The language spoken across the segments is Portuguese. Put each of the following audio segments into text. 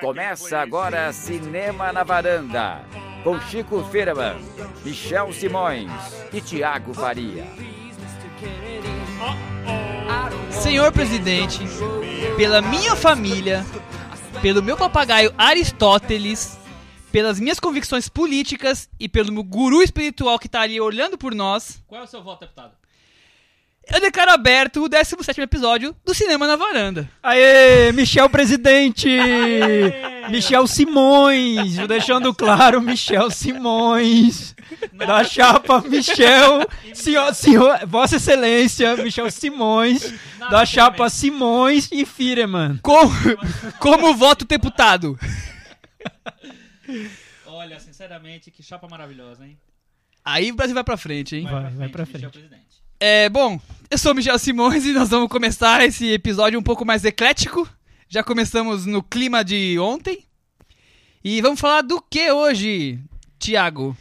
Começa agora Cinema na Varanda, com Chico Firman, Michel Simões e Tiago Faria. Senhor presidente, pela minha família, pelo meu papagaio Aristóteles, pelas minhas convicções políticas e pelo meu guru espiritual que tá ali olhando por nós, Qual é o seu voto, deputado? Eu declaro aberto o 17 episódio do Cinema na Varanda. Aê, Michel presidente! Michel Simões, deixando claro, Michel Simões, da chapa Michel, senhor, senhor, Vossa Excelência, Michel Simões, da chapa Simões e Fireman. Como, como voto deputado? Olha, sinceramente, que chapa maravilhosa, hein? Aí o Brasil vai pra frente, hein? Vai, vai pra Michel frente. É, bom, eu sou o Michel Simões e nós vamos começar esse episódio um pouco mais eclético. Já começamos no clima de ontem. E vamos falar do que hoje, Tiago?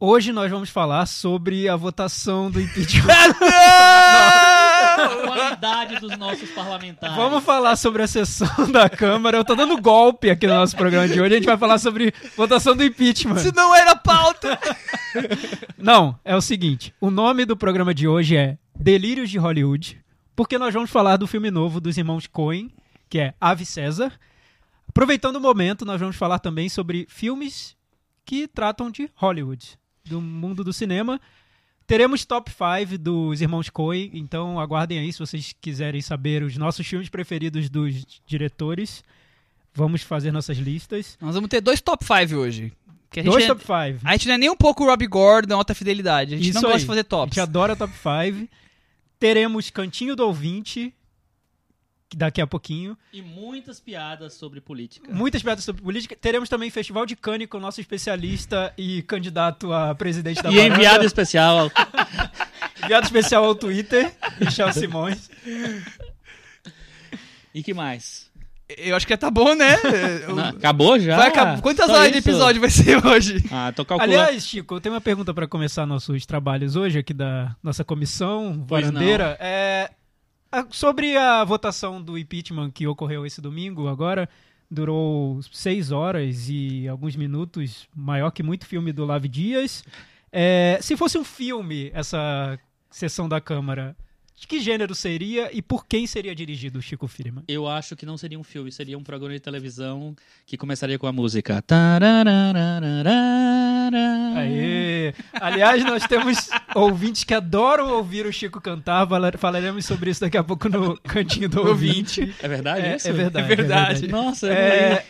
Hoje nós vamos falar sobre a votação do impeachment. A qualidade dos nossos parlamentares. Vamos falar sobre a sessão da Câmara. Eu tô dando golpe aqui no nosso programa de hoje. A gente vai falar sobre votação do impeachment. Isso não era pauta! Não, é o seguinte: o nome do programa de hoje é Delírios de Hollywood, porque nós vamos falar do filme novo dos irmãos Coen, que é Ave César. Aproveitando o momento, nós vamos falar também sobre filmes que tratam de Hollywood, do mundo do cinema. Teremos top 5 dos irmãos Coen, então aguardem aí se vocês quiserem saber os nossos filmes preferidos dos diretores. Vamos fazer nossas listas. Nós vamos ter dois top 5 hoje. A, Dois é, top 5. a gente não é nem um pouco o Rob Gordon, alta fidelidade. A gente não gosta de fazer A tops. gente adora top 5. Teremos Cantinho do Ouvinte, daqui a pouquinho. E muitas piadas sobre política. Muitas piadas sobre política. Teremos também Festival de Cannes com o nosso especialista e candidato a presidente da E Varanda. enviado especial. Enviado especial ao Twitter, Michel Simões. E que mais? Eu acho que tá bom, né? Não, acabou já? Vai acabar. Quantas Só horas de isso? episódio vai ser hoje? Ah, tô calculando. Aliás, Chico, eu tenho uma pergunta para começar nossos trabalhos hoje aqui da nossa comissão Pois varandeira. É, sobre a votação do impeachment que ocorreu esse domingo agora, durou seis horas e alguns minutos, maior que muito filme do Lave Dias. É, se fosse um filme, essa sessão da Câmara, de que gênero seria e por quem seria dirigido, Chico Firman? Eu acho que não seria um filme, seria um programa de televisão que começaria com a música. Tarararararara. Aê! Aliás, nós temos ouvintes que adoram ouvir o Chico cantar. Fala- Falaremos sobre isso daqui a pouco no cantinho do ouvinte. É verdade É, isso? é verdade. É verdade. Nossa, eu É,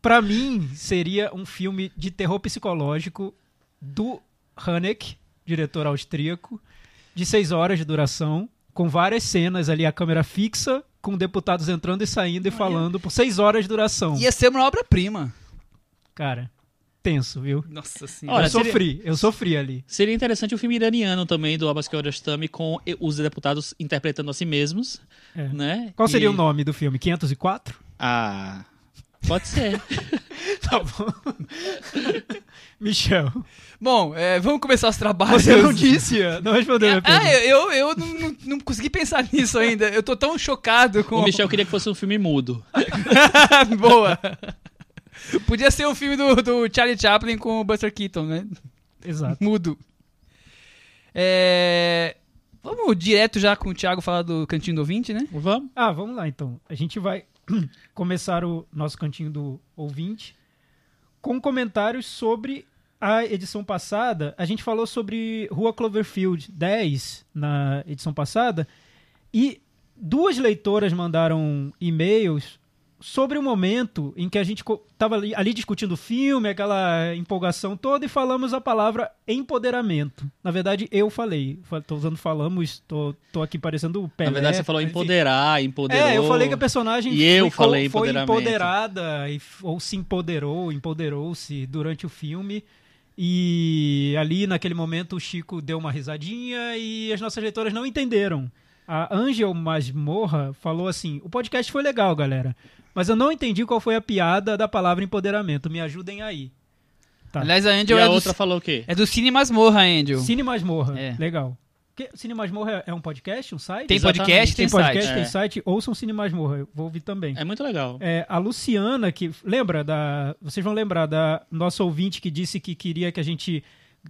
pra mim, seria um filme de terror psicológico do Haneke, diretor austríaco, de seis horas de duração, com várias cenas ali, a câmera fixa, com deputados entrando e saindo e falando por seis horas de duração. Ia ser uma obra-prima. Cara, tenso, viu? Nossa senhora. Olha, eu seria- sofri, eu sofri ali. Seria interessante o filme iraniano também, do Abbas Kiarostami, com os deputados interpretando a si mesmos, É. né? Qual seria E- o nome do filme? 504? Ah, pode ser. Tá bom. Michel, Bom, é, vamos começar os trabalhos. você não disse, não respondeu Ah, eu, eu não, não- não consegui pensar nisso ainda. Eu tô tão chocado com. o Michel queria que fosse um filme mudo. Boa. Podia ser um filme do, do Charlie Chaplin com o Buster Keaton, né? Exato. Mudo. É... Vamos direto já com o Thiago falar do Cantinho do Ouvinte, né? Vamos? Ah, vamos lá então. A gente vai começar o nosso cantinho do ouvinte com comentários sobre a edição passada. A gente falou sobre Rua Cloverfield 10 na edição passada e duas leitoras mandaram e-mails sobre o momento em que a gente estava ali, ali discutindo o filme, aquela empolgação toda, e falamos a palavra empoderamento. Na verdade, eu falei. Estou usando falamos, tô, tô aqui parecendo o Pelé. Na verdade, você falou empoderar, empoderou. É, eu falei que a personagem E eu ficou- falei foi empoderada e, ou se empoderou, empoderou-se durante o filme. E ali, naquele momento, o Chico deu uma risadinha e as nossas leitoras não entenderam. A Angel Masmorra falou assim: o podcast foi legal, galera. Mas eu não entendi qual foi a piada da palavra empoderamento. Me ajudem aí. Tá. Aliás, a E Angel a é, outra do, falou o quê? é do Cine Masmorra, Angel. Cine Masmorra. É. Legal. Porque Cine Masmorra é um podcast, um site? Tem Exatamente. podcast, tem, Tem podcast, site. tem É. site. Ouçam Cine Masmorra, eu vou ouvir também. É muito legal. É, a Luciana, que lembra da. Vocês vão lembrar da nossa ouvinte que disse que queria que a gente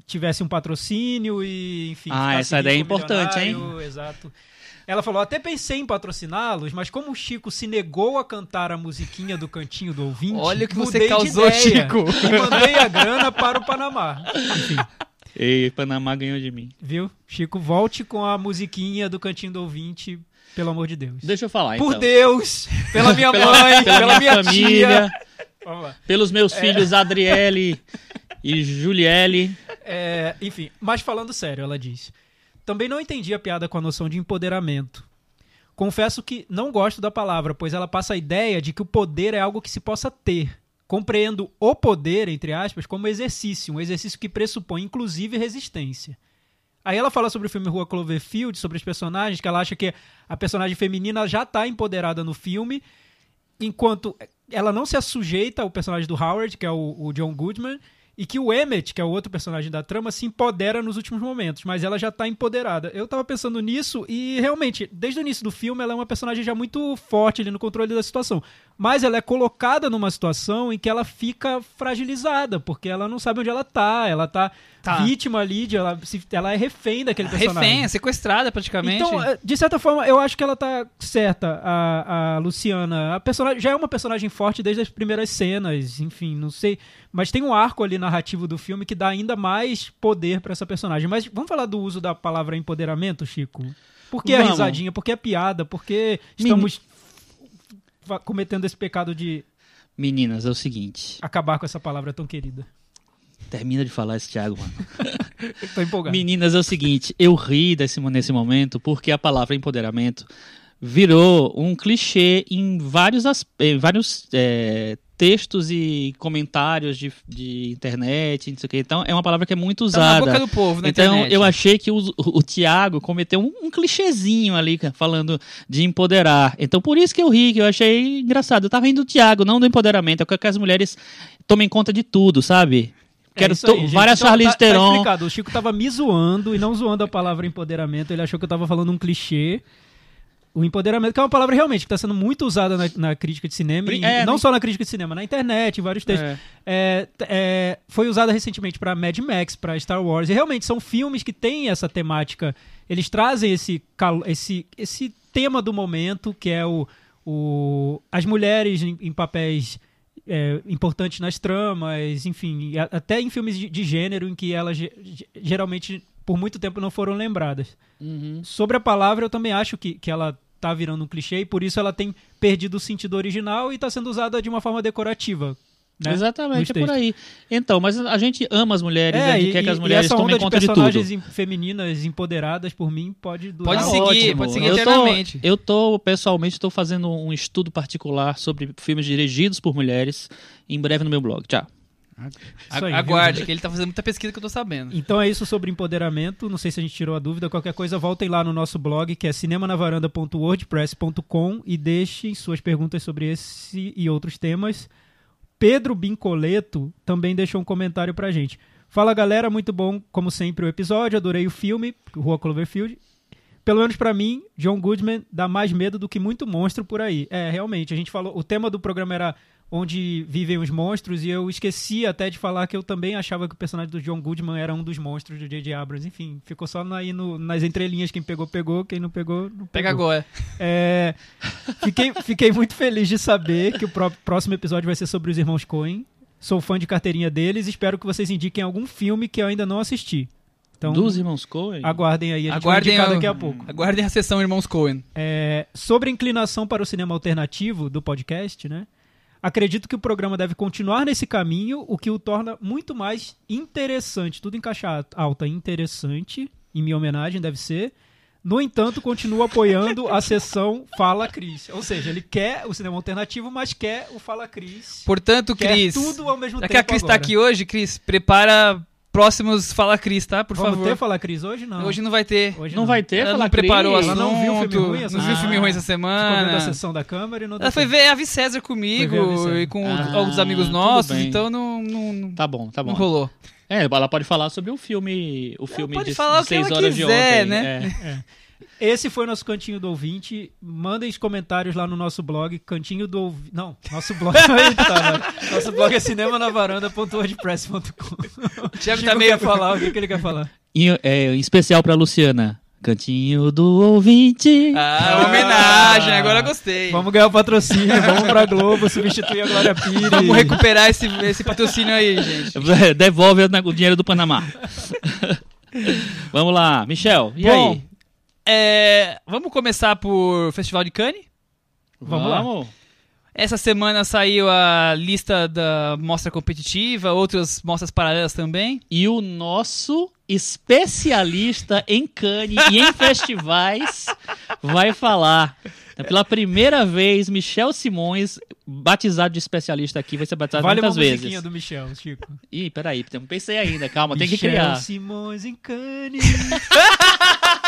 tivesse um patrocínio e, enfim. Ah, essa ideia é importante, hein? Exato. Ela falou: até pensei em patrociná-los, mas como o Chico se negou a cantar a musiquinha do cantinho do ouvinte. Olha o que você causou, Chico. E mandei a grana para o Panamá. Enfim, E Panamá ganhou de mim. viu? Chico, volte com a musiquinha do cantinho do ouvinte, pelo amor de Deus. Deixa eu falar, Por então. Deus, pela minha Pela, mãe, pela pela, minha minha família, tia. Pelos meus É. filhos Adriele e Juliele. É, enfim, mas falando sério, ela diz. Também não entendi a piada com a noção de empoderamento. Confesso que não gosto da palavra, pois ela passa a ideia de que o poder é algo que se possa ter. Compreendo o poder, entre aspas, como exercício, um exercício que pressupõe inclusive resistência. Aí ela fala sobre o filme Rua Cloverfield, sobre os personagens, que ela acha que a personagem feminina já está empoderada no filme, enquanto ela não se sujeita ao personagem do Howard, que é o, o John Goodman, e que o Emmett, que é o outro personagem da trama, se empodera nos últimos momentos, mas ela já tá empoderada. Eu tava pensando nisso e realmente, desde o início do filme, ela é uma personagem já muito forte ali no controle da situação. Mas ela é colocada numa situação em que ela fica fragilizada, porque ela não sabe onde ela tá, ela tá, Tá. vítima ali, de, ela, se- ela é refém daquele personagem. Refém, sequestrada praticamente. Então, é, de certa forma, eu acho que ela tá certa, a, a Luciana. A personagem já é uma personagem forte desde as primeiras cenas, enfim, não sei. Mas tem um arco ali narrativo do filme que dá ainda mais poder pra essa personagem. Mas vamos falar do uso da palavra empoderamento, Chico? Por que a risadinha? Por que a piada? Por que estamos cometendo esse pecado de Meninas, é o seguinte. acabar com essa palavra tão querida? Termina de falar esse Thiago, mano. Tô empolgado. Meninas, é o seguinte, eu ri desse, nesse momento porque a palavra empoderamento virou um clichê em vários, em vários é, textos e comentários de, de internet, não sei o que. Então, é uma palavra que é muito Tá na usada. boca do povo, na então, internet. eu achei que o, o, o Thiago cometeu um, um clichêzinho ali, falando de empoderar. Então, por isso que eu ri, que eu achei engraçado. Eu tava rindo do Thiago, não do empoderamento. Eu quero que as mulheres tomem conta de tudo, sabe? É Quero to- aí, várias Então, Charlize tá, tá Theron. explicado. O Chico tava me zoando e não zoando a palavra empoderamento. Ele achou que eu tava falando um clichê. O empoderamento, que é uma palavra realmente que está sendo muito usada na, na crítica de cinema, e É, não nem- só na crítica de cinema, na internet, em vários textos. É. É, é, foi usada recentemente para Mad Max, para Star Wars. E realmente são filmes que têm essa temática. Eles trazem esse, esse, esse tema do momento, que é o, o as mulheres em, em papéis é, importantes nas tramas, enfim, até em filmes de, de gênero em que elas ge- ge- geralmente por muito tempo não foram lembradas. Uhum. Sobre a palavra, eu também acho que, que ela tá virando um clichê e por isso ela tem perdido o sentido original e está sendo usada de uma forma decorativa. Né? Exatamente, é por aí. Então, mas a gente ama as mulheres, a gente e, quer que as mulheres e essa tomem de conta de tudo. personagens em- femininas empoderadas por mim pode durar Pode seguir, ótimo. pode seguir eu tô, eternamente. eu tô, pessoalmente, estou fazendo um estudo particular sobre filmes dirigidos por mulheres em breve no meu blog. Tchau. Aí, Aguarde, viu? que ele tá fazendo muita pesquisa que eu tô sabendo. Então é isso sobre empoderamento. Não sei se a gente tirou a dúvida. Qualquer coisa, voltem lá no nosso blog, que é cinemanavaranda.wordpress.com e deixem suas perguntas sobre esse e outros temas. Pedro Bincoleto também deixou um comentário pra gente. Fala galera, muito bom, como sempre, o episódio. Adorei o filme, Rua Cloverfield. Pelo menos pra mim, John Goodman dá mais medo do que muito monstro por aí. É, realmente, a gente falou. O tema do programa era onde vivem os monstros, e eu esqueci até de falar que eu também achava que o personagem do John Goodman era um dos monstros do J.J. Abrams. Enfim, ficou só aí no- nas entrelinhas. Quem pegou, pegou. Quem não pegou, não Pega pegou. agora. É, fiquei, fiquei muito feliz de saber que o pró- próximo episódio vai ser sobre os irmãos Coen. Sou fã de carteirinha deles e espero que vocês indiquem algum filme que eu ainda não assisti. Então, Dos irmãos Coen? aguardem aí, a gente Aguardem vai indicar daqui a pouco. Aguardem a sessão Irmãos Coen. É, sobre a inclinação para o cinema alternativo do podcast, né? Acredito que o programa deve continuar nesse caminho, o que o torna muito mais interessante. Tudo em caixa alta, interessante, em minha homenagem, deve ser. No entanto, continua apoiando a sessão Fala Cris. Ou seja, ele quer o cinema alternativo, mas quer o Fala Cris. Portanto, Quer Cris. tudo ao mesmo Já tempo que a Cris tá agora. aqui hoje, Cris, prepara próximos Fala Cris, tá? Por Vamos favor. ter Falar Cris hoje? Não. Hoje não vai ter. Hoje Não vai ter? Ela Falar não preparou o Cris? assunto, Ela não viu filme ruim essa não viu semana? filme ruim essa Ficou vendo a semana. sessão da Câmara e não Ela foi tempo. ver a César comigo e com Ah, alguns amigos nossos, bem. então não, não, não, Tá bom, tá bom. não rolou. É, ela pode falar sobre o filme, o filme pode de, falar de o que ela seis horas quiser, de ontem. né? É. Esse foi o nosso Cantinho do Ouvinte. Mandem os comentários lá no nosso blog, Cantinho do Ouvinte. Não, nosso blog. Aí tá, né? Nosso blog é cinemanavaranda.wordpress.com. O Thiago tá meio- quer falar, o que, que ele quer falar? E, é, em especial pra Luciana. Cantinho do ouvinte. Ah, homenagem, agora gostei. Vamos ganhar o patrocínio, vamos pra Globo, substituir a Glória Pires. Vamos recuperar esse, esse patrocínio aí, gente. Devolve o dinheiro do Panamá. Vamos lá, Michel. E Bom, aí? É, vamos começar por Festival de Cannes. Vamos lá. Essa semana saiu a lista da mostra competitiva, outras mostras paralelas também. E o nosso especialista em Cannes e em festivais vai falar. Pela primeira vez, Michel Simões, batizado de especialista aqui, vai ser batizado Vale uma muitas vezes. musiquinha do Michel, Chico. Ih, peraí, não pensei ainda, calma, tem que Michel criar. Simões em Cannes.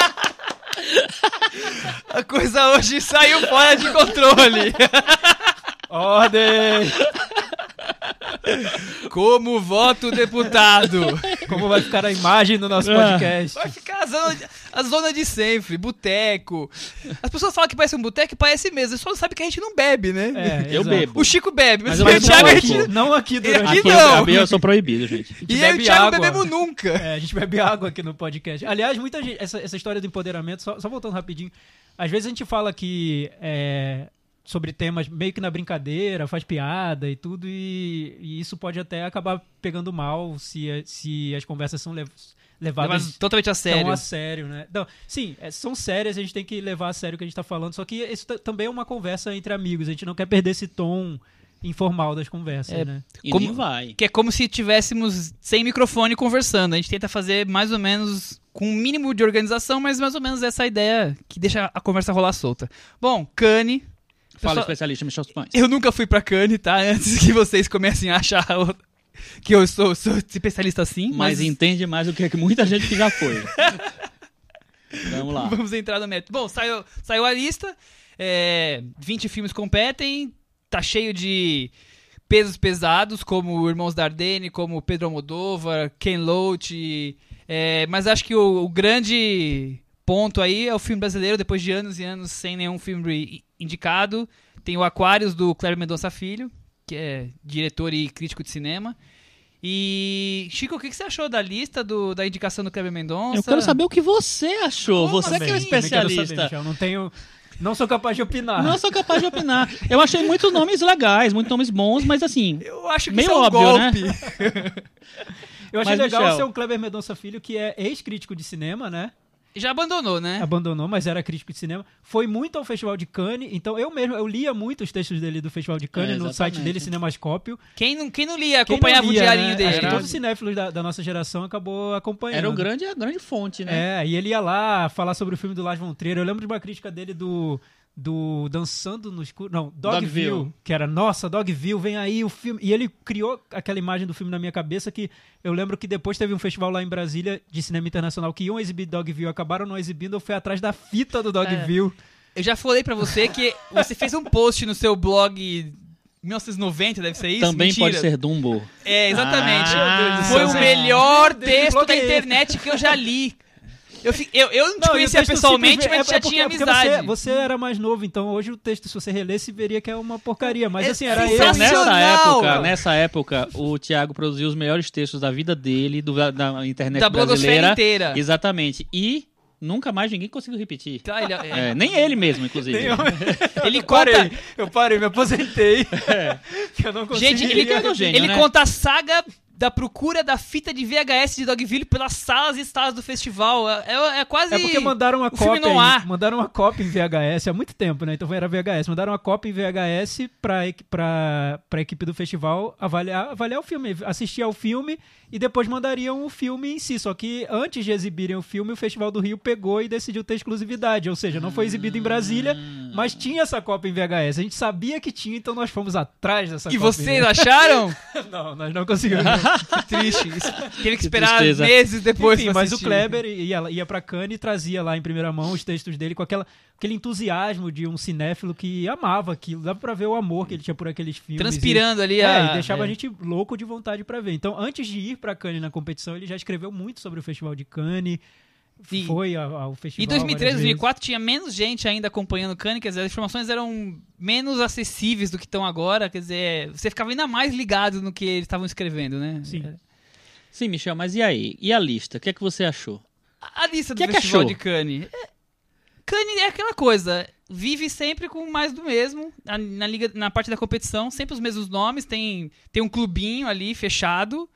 A coisa hoje saiu fora de controle. Ordem! Como voto deputado. Como vai ficar a imagem do nosso Ah. podcast? Vai ficar a zona, de, a zona de sempre, boteco. As pessoas falam que parece um boteco e parece mesmo. Eles só não sabem que a gente não bebe, né? É, Eu exato. bebo. O Chico bebe, mas, Mas o bebo Thiago a gente. Não aqui durante Aqui Aqui não. eu, eu sou proibido, gente. gente E eu e o bebe Thiago água. bebemos nunca. É, a gente bebe água aqui no podcast. Aliás, muita gente. Essa, essa história do empoderamento, só, só voltando rapidinho. Às vezes a gente fala que. é, sobre temas meio que na brincadeira, faz piada e tudo, e, e isso pode até acabar pegando mal se, se as conversas são lev- levadas Mas totalmente a sério. tão a sério, né? Não, sim, é, são sérias, a gente tem que levar a sério o que a gente tá falando, só que isso ta- também é uma conversa entre amigos, a gente não quer perder esse tom informal das conversas, É, né? E Como- vai. Que é como se tivéssemos sem microfone conversando. A gente tenta fazer mais ou menos com um mínimo de organização, mas mais ou menos essa ideia que deixa a conversa rolar solta. Bom, Cane. Fala Pessoal- especialista Michel Simões. Eu nunca fui pra Cane, tá? Antes que vocês comecem a achar que eu sou, sou especialista assim. Mas Mas, entende mais do que que muita gente que já foi. Vamos lá. vamos entrar no método. Bom, saiu, saiu a lista. É, 20 filmes competem. Tá cheio de pesos pesados, como Irmãos Dardenne, como Pedro Almodóvar, Ken Loach. é, mas acho que o, o grande ponto aí é o filme brasileiro, depois de anos e anos sem nenhum filme indicado. Tem o Aquários, do Cléber Mendonça Filho, que é diretor e crítico de cinema. E, Chico, o que que você achou da lista do- da indicação do Cléber Mendonça? Eu quero saber o que você achou. Como você que é assim? Quero saber, especialista. Michel, não tenho. Não sou capaz de opinar. Não sou capaz de opinar. Eu achei muitos nomes legais, muitos nomes bons, mas assim, Eu acho que Meio isso é um óbvio, né? golpe. Eu achei Mas, legal Michel- ser o Kleber Mendonça Filho, que é ex-crítico de cinema, né? Já abandonou, né? Abandonou, mas era crítico de cinema. Foi muito ao Festival de Cannes, então eu mesmo, eu lia muito os textos dele do Festival de Cannes É, no site dele, Cinemascópio. Quem não, quem não lia, Quem não acompanhava lia, o diarinho né? dele. Acho que Era- todos os cinéfilos da, da nossa geração acabou acompanhando. era o grande, a grande fonte, né? É, e ele ia lá falar sobre o filme do Lars von Trier. Eu lembro de uma crítica dele do do Dançando no Escuro, não, Dogville, Dogville. que era, nossa, Dogville, vem aí o filme. E ele criou aquela imagem do filme na minha cabeça que eu lembro que depois teve um festival lá em Brasília de cinema internacional que iam exibir Dogville, acabaram não exibindo, eu fui atrás da fita do Dogville. Eu já falei pra você que você fez um post no seu blog 1990, deve ser isso? Também Mentira. pode ser Dumbo. É, exatamente. Ah, Foi o melhor texto da é internet que eu já li. Eu, eu, eu não te Não, conhecia pessoalmente, mas é- já é porque- tinha é porque amizade. Você, você era mais novo, então hoje o texto, se você relesse, veria que é uma porcaria. Mas É assim, era eu. Nessa época, nessa época, o Thiago produziu os melhores textos da vida dele, do- da, internet da brasileira. inteira. Exatamente. E nunca mais ninguém conseguiu repetir. Tá, ele, É, nem ele mesmo, inclusive. Eu. ele eu parei, conta. eu parei, me aposentei. Que eu não consegui. Gente, ele, Ele é um gênio, ele né? conta a saga da procura da fita de VHS de Dogville pelas salas e salas do festival. É, é- é quase. É porque mandaram uma cópia. em- Mandaram uma cópia em VHS há muito tempo, né? Então era VHS. Mandaram uma cópia em VHS pra, pra, pra equipe do festival avaliar, avaliar o filme, assistir ao filme e depois mandariam o filme em si. Só que antes de exibirem o filme, o Festival do Rio pegou e decidiu ter exclusividade. Ou seja, não foi exibido em Brasília, mas tinha essa cópia em VHS. A gente sabia que tinha, então nós fomos atrás dessa E cópia. vocês acharam? Não, nós não conseguimos. Que triste. Isso- Teve que Que esperar tristeza. meses depois Enfim, mas o. Kleber ia, ia pra Cannes e trazia lá em primeira mão os textos dele com aquela, aquele entusiasmo de um cinéfilo que amava aquilo. Dava pra ver o amor que ele tinha por aqueles filmes. Transpirando ali E, a... é, e deixava é. a gente louco de vontade pra ver. Então, antes de ir pra Cannes na competição, ele já escreveu muito sobre o Festival de Cannes. E- Foi ao, ao festival. Em 2003, várias vezes. 2004 tinha menos gente ainda acompanhando Cannes, quer dizer, as informações eram menos acessíveis do que estão agora, quer dizer, você ficava ainda mais ligado no que eles estavam escrevendo, né? Sim. Sim, Michel, mas e aí? E a lista? O que é que você achou? A lista do Que que Festival achou? de Cannes. É, Cannes é aquela coisa, vive sempre com mais do mesmo, na, na liga, na parte da competição, sempre os mesmos nomes, tem, tem um clubinho ali fechado,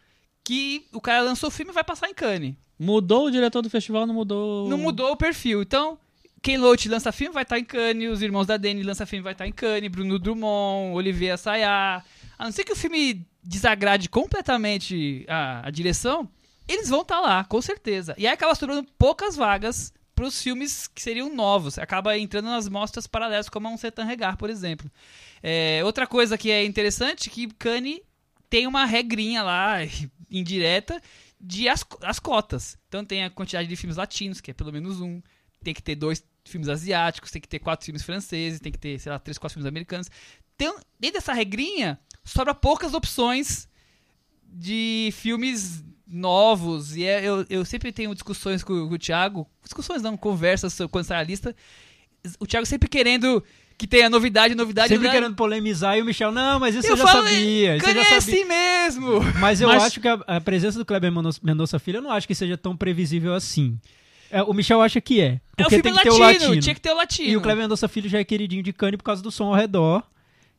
que o cara lançou o filme e vai passar em Cannes. Mudou o diretor do festival, não mudou. Não mudou o perfil. Então, Ken Loach lança filme, vai estar em Cannes. Os irmãos da Dani lança filme, vai estar em Cannes. Bruno Drummond, Olivier Assayas. A não ser que o filme desagrade completamente a, a direção, eles vão estar lá, com certeza. E aí acaba sobrando poucas vagas para os filmes que seriam novos. Acaba entrando nas mostras paralelas, como um Setan Regar, por exemplo. É, outra coisa que é interessante que Cannes tem uma regrinha lá, indireta, de as, as cotas. Então tem a quantidade de filmes latinos, que é pelo menos um. Tem que ter dois filmes asiáticos, tem que ter quatro filmes franceses, tem que ter, sei lá, três, quatro filmes americanos. Então, dentro dessa regrinha, sobra poucas opções de filmes novos. E é- eu, eu sempre tenho discussões com, com o Thiago. Discussões não, conversas quando sai a lista. O Thiago sempre querendo que tenha novidade, novidade. Sempre novidade. querendo polemizar e o Michel, não, mas isso eu, Eu já falo, sabia. Isso já é sabia. assim mesmo. Mas eu Mas- acho que a, a presença do Kleber Mendonça- Filho, eu não acho que seja tão previsível assim. É, o Michel acha que é. É o Porque filme tem que latino, ter o latino. tinha que ter o latino. E o Kleber Mendonça Filho já é queridinho de Cannes por causa do som ao redor.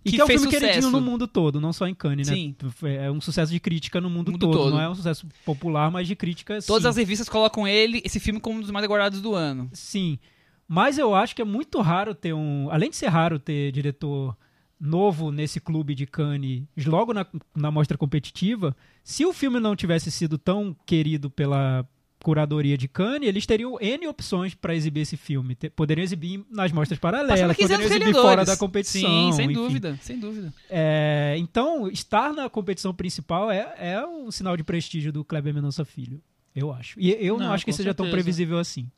E Que que, é um filme queridinho sucesso. no mundo todo, não só em Cannes, né? Sim. É um sucesso de crítica no mundo, Mundo todo. todo. Não é um sucesso popular, mas de crítica sim. Todas as revistas colocam ele, esse filme, como um dos mais aguardados do ano. Sim. Mas eu acho que é muito raro ter um. Além de ser raro ter diretor novo nesse clube de Cannes logo na, na mostra competitiva, se o filme não tivesse sido tão querido pela curadoria de Cannes, eles teriam N opções para exibir esse filme. Te- poderiam exibir nas mostras paralelas, Passando 15 poderiam exibir fora da competição. Sim, sem enfim. dúvida, sem dúvida. É, então, estar na competição principal é, é um sinal de prestígio do Kleber Mendonça Filho, eu acho. E eu não, Não, acho que seja tão certeza. previsível assim.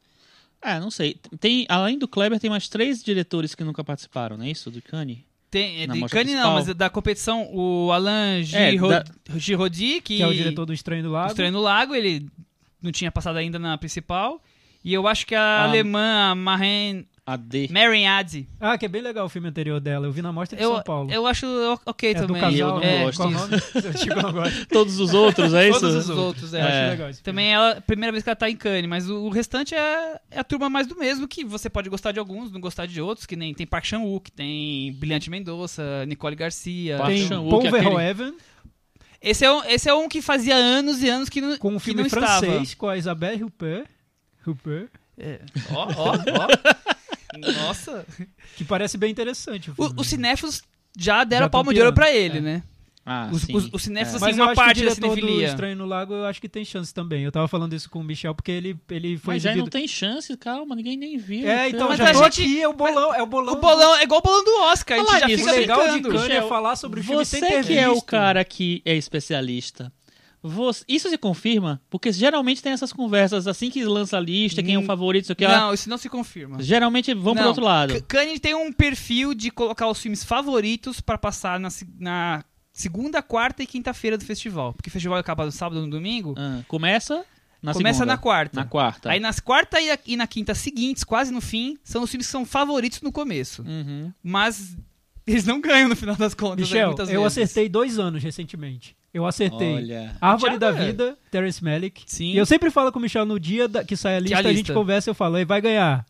É, não sei. Tem, além do Kleber, tem mais três diretores que nunca participaram, não é isso? Do Cannes? Tem, é de não, mas da competição, o Alain É, Girod- da- Giraudy, que, Que é o diretor do Estranho do do Lago. Estranho no Lago, ele não tinha passado ainda na principal. E eu acho que a Ah. alemã, a Maren, AD. Maren Adzi, Ah, que é bem legal o filme anterior dela. Eu vi na mostra de eu, São Paulo. eu acho ok é do também. casal, Eu não é, gosto. Qual o nome? O Chico não gosta. Todos os outros, é isso? Todos os outros, é. Eu acho É. legal. Também é a primeira vez que ela tá em Cannes, mas o, o restante é, é a turma mais do mesmo, que você pode gostar de alguns, não gostar de outros, que nem tem Park Chan-wook, tem Brilhante Mendonça, Nicole Garcia. Park Tem Paul aquele- Verhoeven Esse é, um, esse é um que fazia anos e anos que não, com um filme francês com a Isabelle Huppert. Huppert estava. É. Ó, ó, ó. Nossa. que parece bem interessante. O. O- os cinéfilos já deram Já palma de ouro pra ele, é. né? Ah, Os, sim. os, os cinéfilos, É. assim, uma parte da cinefilia. Estranho no Lago, eu acho que tem chance também. Eu tava falando isso com o Michel, porque ele, ele foi Mas já exibido... não tem chance, calma, ninguém nem viu. É, então, Mas já tô gente- aqui, é o bolão, é o bolão. O bolão é igual o bolão do Oscar, a gente já nisso, fica O legal de. Cannes é Michel, falar sobre o filme sem Você que é o cara que é especialista. Você- isso se confirma? Porque geralmente tem essas conversas assim que lança a lista, quem é o Hum, favorito, isso aqui. Não, isso não se confirma. Geralmente vão pro Não. outro lado. Cannes tem um perfil de colocar os filmes favoritos pra passar na, na segunda, quarta e quinta-feira do festival. Porque o festival acaba no sábado ou no domingo. Ah, começa na começa segunda. na quarta. Na quarta. Aí nas quarta e, e na quinta seguintes, quase no fim, são os filmes que são favoritos no começo. Uhum. Mas eles não ganham no final das contas. né, Michel, muitas eu vezes. acertei dois anos recentemente. Eu acertei. Olha. Árvore Thiago da é. Vida, Terence Malick. Sim. E eu sempre falo com o Michel no dia da- que sai a lista, a a, gente lista? conversa eu falo, ele vai ganhar.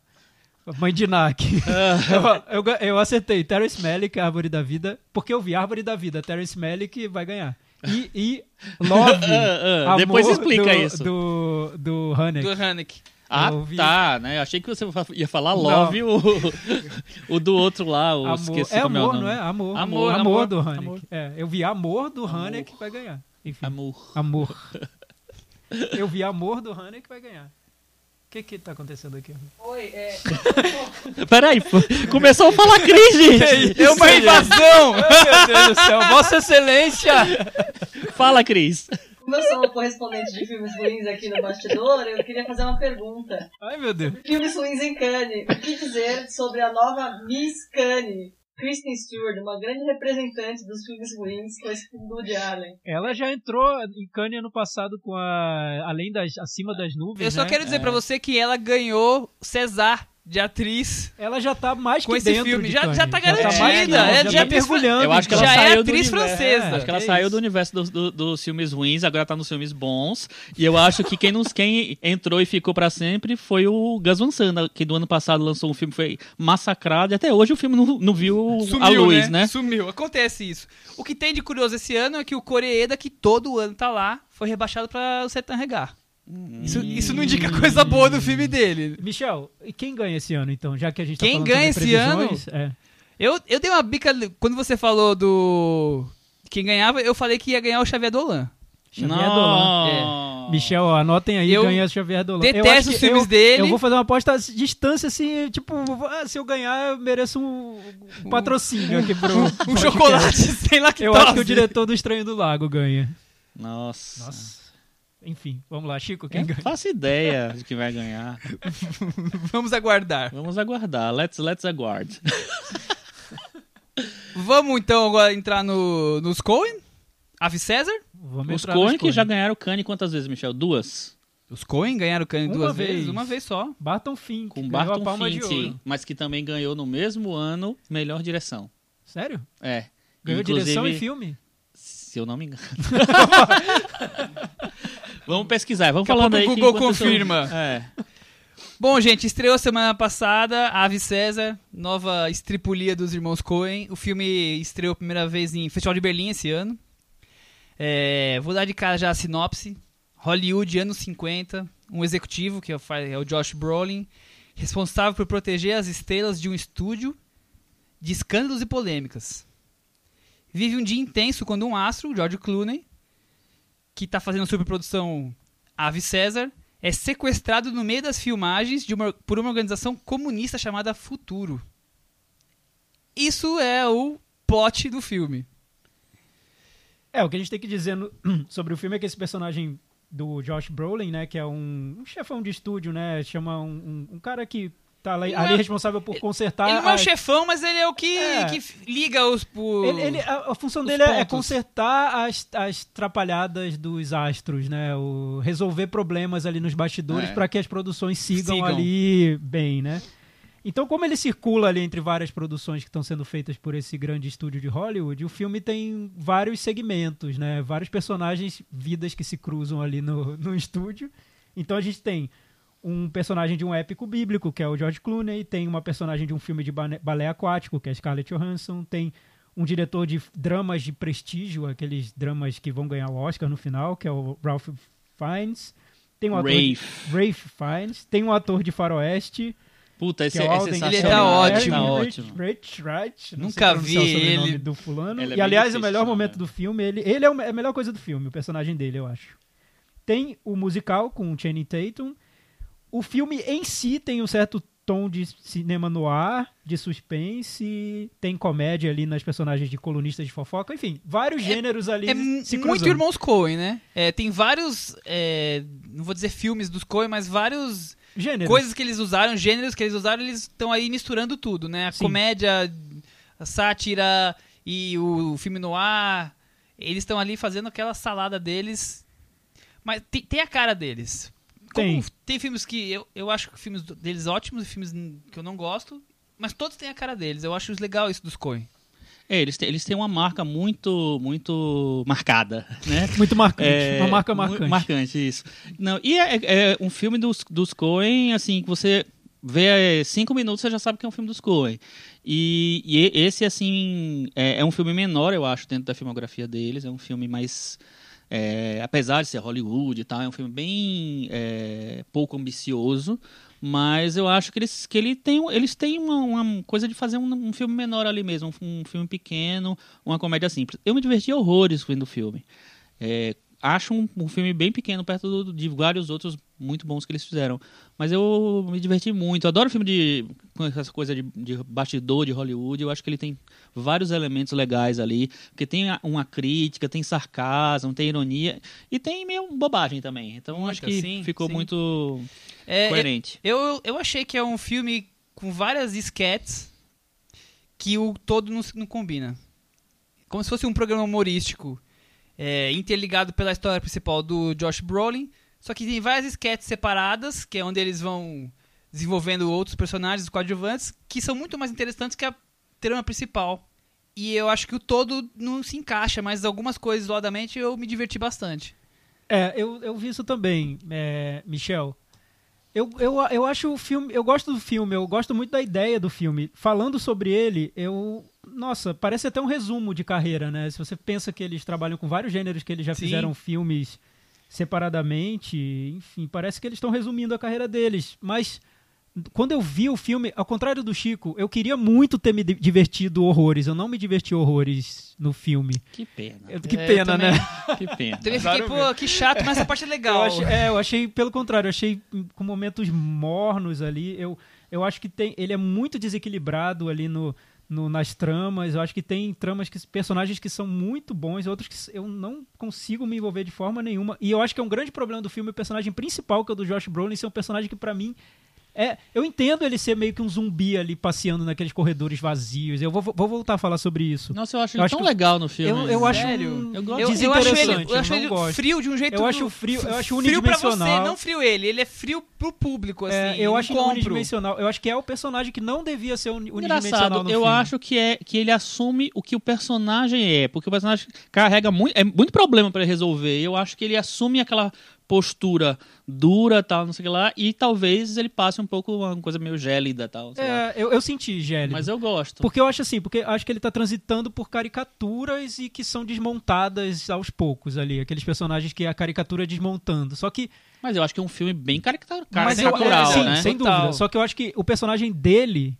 Mãe de Nak. eu, eu, eu acertei Terence Malick, Árvore da Vida, porque eu vi Árvore da Vida, Terence Malick vai ganhar. E, e Love, Ah, ah, Amor depois explica do, isso. Do, do. Do Haneke. Ah, tá, né? Eu achei que você ia falar. Love, o, o do outro lá, o Amor. esqueci É como é o amor, nome. não é? Amor. Amor, Amor, amor, do Haneke. amor. É, eu vi Amor do Haneke vai ganhar. Enfim, Amor. amor. eu vi Amor do Haneke vai ganhar. O que que tá acontecendo aqui? Oi, é. Peraí, pô, começou a falar Cris, gente. É uma invasão! Meu Deus do céu, Vossa Excelência! Fala, Cris. Como eu sou correspondente de filmes ruins aqui no bastidor, eu queria fazer uma pergunta. Ai, meu Deus. Filmes ruins em Cannes. O que dizer sobre a nova Miss Cannes? Kristen Stewart, uma grande representante dos filmes ruins com esse filme do Woody Allen. Ela já entrou em Cannes ano passado com a Além das Acima das Nuvens, Eu só né? quero dizer pra você que ela ganhou César de atriz Ela já tá mais com que esse dentro filme. Já, já tá mais garantida. que- ela já já tá é atriz- mergulhando. Eu acho que ela Já é saiu atriz do francesa. Acho que ela Que saiu isso. do universo dos, do- dos filmes ruins, agora tá nos filmes bons. E eu acho que quem, nos, quem entrou e ficou pra sempre foi o Gus Van Sant, que do ano passado lançou um filme que foi massacrado. E até hoje o filme não, não viu Sumiu, a luz, né? Sumiu. Acontece isso. O que tem de curioso esse ano é que o Coreeda, que todo ano tá lá, foi rebaixado pra o Setan Regar. Isso, isso não indica coisa boa do filme dele. Michel, e quem ganha esse ano, então? Já que a gente tá Quem falando ganha esse ano? É. Eu, eu dei uma bica. Quando você falou do. Quem ganhava, eu falei que ia ganhar o Xavier Dolan. Xavier Dolan. É. Michel, ó, anotem aí, Eu ganha Xavier Dolan. Eu detesto os filmes eu, dele. Eu vou fazer uma aposta à distância, assim, tipo, ah, se eu ganhar, eu mereço um, um patrocínio aqui pro. Um chocolate sem lactose. Eu acho que o diretor do Estranho do Lago ganha. Nossa. Nossa. Enfim, vamos lá, Chico, quem Eu ganha? não faço ideia de quem vai ganhar. Vamos aguardar. Vamos aguardar. Let's, let's aguard. Vamos então agora entrar no, nos Coen? Ave César? Vamos Os Coen que já ganharam o Cane quantas vezes, Michel? Duas? Os Coen ganharam o Uma duas vez. vezes? Uma vez só. Barton Fink, Com Barton palma de Fink, ouro. mas que também ganhou no mesmo ano melhor direção. Sério? É. Ganhou Inclusive, direção e filme? Se eu não me engano. vamos pesquisar, vamos Daqui a falando pouco aí. o Google eu- confirma. É. Bom, gente, estreou semana passada Ave César, nova estripulia dos irmãos Coen. O filme estreou a primeira vez em Festival de Berlim esse ano. É, vou dar de cara já a sinopse. Hollywood, anos 50. Um executivo, que é o é o Josh Brolin, responsável por proteger as estrelas de um estúdio de escândalos e polêmicas. Vive um dia intenso quando um astro, George Clooney, que está fazendo a superprodução Ave César, é sequestrado no meio das filmagens uma- por uma organização comunista chamada Futuro. Isso é o plot do filme. É, o que a gente tem que dizer no- sobre o filme é que esse personagem do Josh Brolin, né, que é um, um chefão de estúdio, né, chama um, um- um cara que tá ali, ali é- responsável por consertar... ele não é o chefão, mas ele é o que, É. que liga os. o- Ele, ele- a, a função os dele é- é pontos. consertar as, as trapalhadas dos astros, né? O, resolver problemas ali nos bastidores É. para que as produções sigam, Sigam. ali bem, né? Então, como ele circula ali entre várias produções que estão sendo feitas por esse grande estúdio de Hollywood, o filme tem vários segmentos, né? Vários personagens, vidas que se cruzam ali no, no estúdio. Então a gente tem um personagem de um épico bíblico, que é o George Clooney, tem uma personagem de um filme de balé aquático, que é Scarlett Johansson, tem um diretor de dramas de prestígio, aqueles dramas que vão ganhar o Oscar no final, que é o Ralph Fiennes. Tem um ator de- Rafe. Rafe Fiennes. Tem um ator de faroeste, Puta, esse que é é, o é Alden Ele sensacional. tá ótimo. Tá Rich- ótimo. Rich Wright, não Nunca vi o sobrenome ele. do fulano. Ele é e aliás, o melhor momento chamar. do filme, ele, ele é é a melhor coisa do filme, o personagem dele, eu acho. Tem o musical com o Channing Tatum. O filme em si tem um certo tom de cinema no ar, de suspense, tem comédia ali nas personagens de colunistas de fofoca, enfim, vários gêneros ali É se muito cruzando. Irmãos Coen, né? É, tem vários. é, não vou dizer filmes dos Coen, mas vários Gêneros. coisas que eles usaram, gêneros que eles usaram, eles estão aí misturando tudo, né? A Sim. comédia, a sátira e o, filme no ar. Eles estão ali fazendo aquela salada deles. Mas tem, tem a cara deles. Como Tem. tem filmes que eu, eu acho que filmes deles ótimos e filmes que eu não gosto, mas todos têm a cara deles. Eu acho legal isso dos Coen. É, eles têm, eles têm uma marca muito, muito marcada, né? Muito marcante, É, uma marca marcante. Marcante, isso. Não, e é, é um filme dos, dos Coen, assim, que você vê é, cinco minutos, você já sabe que é um filme dos Coen. E, e esse, assim, é, é um filme menor, eu acho, dentro da filmografia deles. É um filme mais... é, apesar de ser Hollywood e tal, é um filme bem é, pouco ambicioso, mas eu acho que eles, que ele tem, eles têm uma, uma coisa de fazer um, um filme menor ali mesmo, um, um filme pequeno, uma comédia simples. Eu me diverti horrores vendo o filme. É, acho um, um filme bem pequeno perto do- de vários outros muito bons que eles fizeram. Mas eu me diverti muito. Eu adoro filme de com essa coisa de, de bastidor de Hollywood. Eu acho que ele tem vários elementos legais ali, porque tem uma crítica, tem sarcasmo, tem ironia e tem meio bobagem também. Então acho que sim, ficou sim. muito É, coerente. Eu, eu achei que é um filme com várias sketches que o todo não, não combina. Como se fosse um programa humorístico é, interligado pela história principal do Josh Brolin, só que tem várias sketches separadas, que é onde eles vão desenvolvendo outros personagens, coadjuvantes, que são muito mais interessantes que a trama principal. E eu acho que o todo não se encaixa, mas algumas coisas isoladamente eu me diverti bastante. É, eu, eu vi isso também, é, Michel. Eu, eu, eu acho o filme. Eu gosto do filme, eu gosto muito da ideia do filme. Falando sobre ele, eu. Nossa, parece até um resumo de carreira, né? Se você pensa que eles trabalham com vários gêneros, que eles já Sim. fizeram filmes separadamente, enfim, parece que eles estão resumindo a carreira deles. Mas quando eu vi o filme, ao contrário do Chico, eu queria muito ter me di- divertido horrores. Eu não me diverti horrores no filme. Que pena. Eu- que É, eu pena, também- né? Que pena. Também fiquei, pô, que chato, mas essa parte é Eu legal. achei, é, eu achei, pelo contrário, eu achei hum, com momentos mornos ali. Eu, eu acho que tem, ele é muito desequilibrado ali no, no- nas tramas. Eu acho que tem tramas que personagens que são muito bons, outros que eu não consigo me envolver de forma nenhuma. E eu acho que é um grande problema do filme o personagem principal, que é o do Josh Brolin, ser um personagem que pra mim é, eu entendo ele ser meio que um zumbi ali passeando naqueles corredores vazios. Eu vou, vou voltar a falar sobre isso. Nossa, eu acho Eu ele acho tão que- legal no filme. Eu, eu acho Sério? um Eu gosto- Eu, eu acho ele, eu acho ele gosto. frio de um jeito. Eu acho frio- eu acho Frio pra você, unidimensional. não frio ele. Ele é frio pro público, assim. É, eu acho compro. unidimensional. Eu acho que é o personagem que não devia ser uni- unidimensional Engraçado, no eu filme. acho que é que ele assume o que o personagem é, porque o personagem carrega muito, é muito problema pra ele resolver. Eu acho que ele assume aquela postura dura, tal, não sei o que lá, e talvez ele passe um pouco uma coisa meio gélida, tal. É, eu, eu senti, Gélido. Mas eu gosto. Porque eu acho assim, porque acho que ele tá transitando por caricaturas e que são desmontadas aos poucos ali. Aqueles personagens que a caricatura é desmontando. Só que. Mas eu acho que é um filme bem caricatura- mas eu, caricatural, é, sim, né? sem Total. dúvida. Só que eu acho que o personagem dele.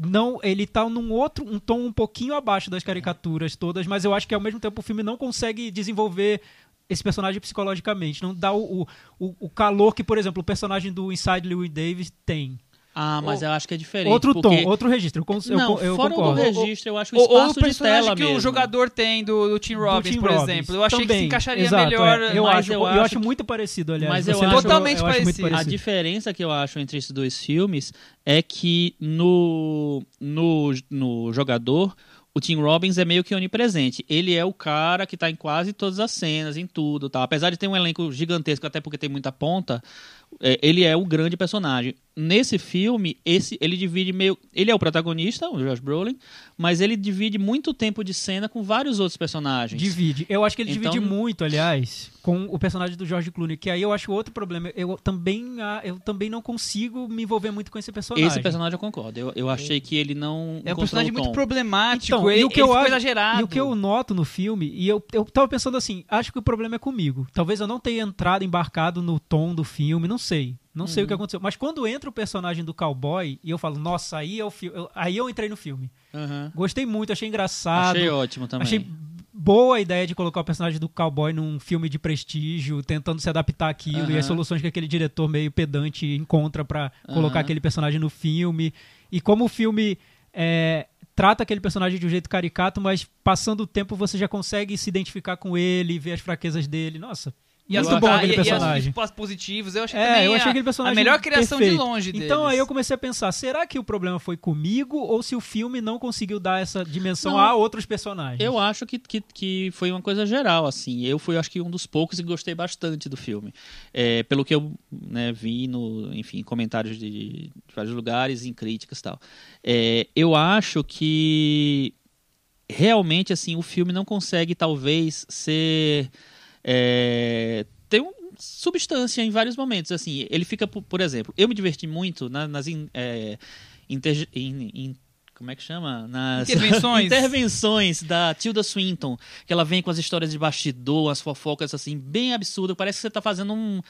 Não, ele tá num outro, um tom um pouquinho abaixo das caricaturas todas, mas eu acho que ao mesmo tempo o filme não consegue desenvolver esse personagem psicologicamente. Não dá o, o, o calor que, por exemplo, o personagem do Inside Louis Davis tem. Ah, mas eu acho que é diferente. Outro porque... tom, outro registro. Eu, Não, eu fora concordo. do registro, eu acho o Ou, ou o espaço de personagem tela que mesmo. o jogador tem do, do Tim Robbins, Tim por Robbins. exemplo. Eu achei que Também, se encaixaria exato, melhor. é. Eu, mas acho, eu eu, acho que- muito parecido, aliás. Mas eu acho-? Totalmente eu acho muito parecido. A parecido. diferença que eu acho entre esses dois filmes é que no, no, no jogador, o Tim Robbins é meio que onipresente. Ele é o cara que tá em quase todas as cenas, em tudo, tá? Apesar de ter um elenco gigantesco, até porque tem muita ponta, é, ele é o grande personagem. Nesse filme, esse ele divide meio, ele é o protagonista, o Josh Brolin, mas ele divide muito tempo de cena com vários outros personagens. Divide. Eu acho que ele Então- divide muito, aliás, com o personagem do George Clooney, que aí eu acho outro problema. Eu também, ah, eu também não consigo me envolver muito com esse personagem. Esse personagem eu concordo. Eu, eu achei que ele não É um personagem muito problemático. Então, ele, e o que ele eu ficou acho- exagerado. E o que eu noto no filme, e eu, eu tava pensando assim, acho que o problema é comigo. Talvez eu não tenha entrado, embarcado no tom do filme, não sei. Não sei o Uhum. que aconteceu. Mas quando entra o personagem do cowboy, e eu falo, nossa, aí é o filme. Aí eu entrei no filme. Aham. Gostei muito, achei engraçado. Achei ótimo também. Achei boa a ideia de colocar o personagem do cowboy num filme de prestígio, tentando se adaptar àquilo e Aham. as soluções que aquele diretor meio pedante encontra pra colocar Aham. aquele personagem no filme. E como o filme é, trata aquele personagem de um jeito caricato, mas passando o tempo você já consegue se identificar com ele, ver as fraquezas dele. Nossa, E as bom e- aquele e- personagem. E os positivos, eu achei É, também eu achei a, aquele personagem a melhor criação de perfeito. longe deles. Então aí eu comecei a pensar, será que o problema foi comigo ou se o filme não conseguiu dar essa dimensão Não. a outros personagens? Eu acho que, que, que foi uma coisa geral, assim. Eu fui, acho que, um dos poucos que gostei bastante do filme. É, pelo que eu né, vi no, enfim, comentários de, de vários lugares, em críticas e tal. É, eu acho que realmente, assim, o filme não consegue, talvez, ser... É, ter um substância em vários momentos, assim. Ele fica, por, por exemplo, eu me diverti muito na- nas... in- é, interge- in- in- como é que chama? Nas Intervenções. intervenções da Tilda Swinton, que ela vem com as histórias de bastidor, as fofocas assim, bem absurdas. Parece que você tá fazendo um.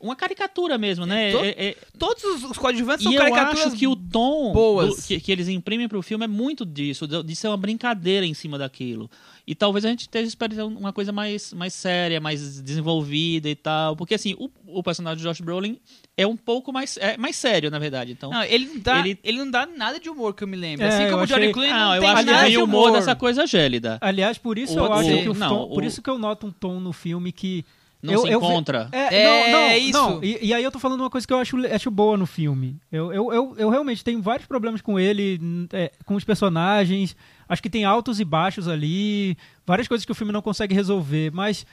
Uma caricatura mesmo, né? To- É- é- Todos os, os coadjuvantes são e eu caricaturas acho que o tom boas. do- que, que eles imprimem pro filme é muito disso, de, ser uma brincadeira em cima daquilo. E talvez a gente esteja esperando uma coisa mais, mais séria, mais desenvolvida e tal. Porque, assim, o, o personagem de Josh Brolin é um pouco mais, é, mais sério, na verdade. Então, Não, ele não, dá, ele... Ele- não dá nada de humor que eu me lembro. É, assim eu como o Johnny achei- Clooney não, não eu tem acho que nada tem de o humor. humor dessa coisa gélida. Aliás, por isso eu Pode acho ser. que o Não, tom, por o- isso que eu noto um tom no filme que Não eu, se eu encontra. É, É, não, não, isso. não. E, e aí eu tô falando uma coisa que eu acho, acho boa no filme. Eu, eu, eu, eu realmente tenho vários problemas com ele, é, com os personagens. Acho que tem altos e baixos ali, várias coisas que o filme não consegue resolver. Mas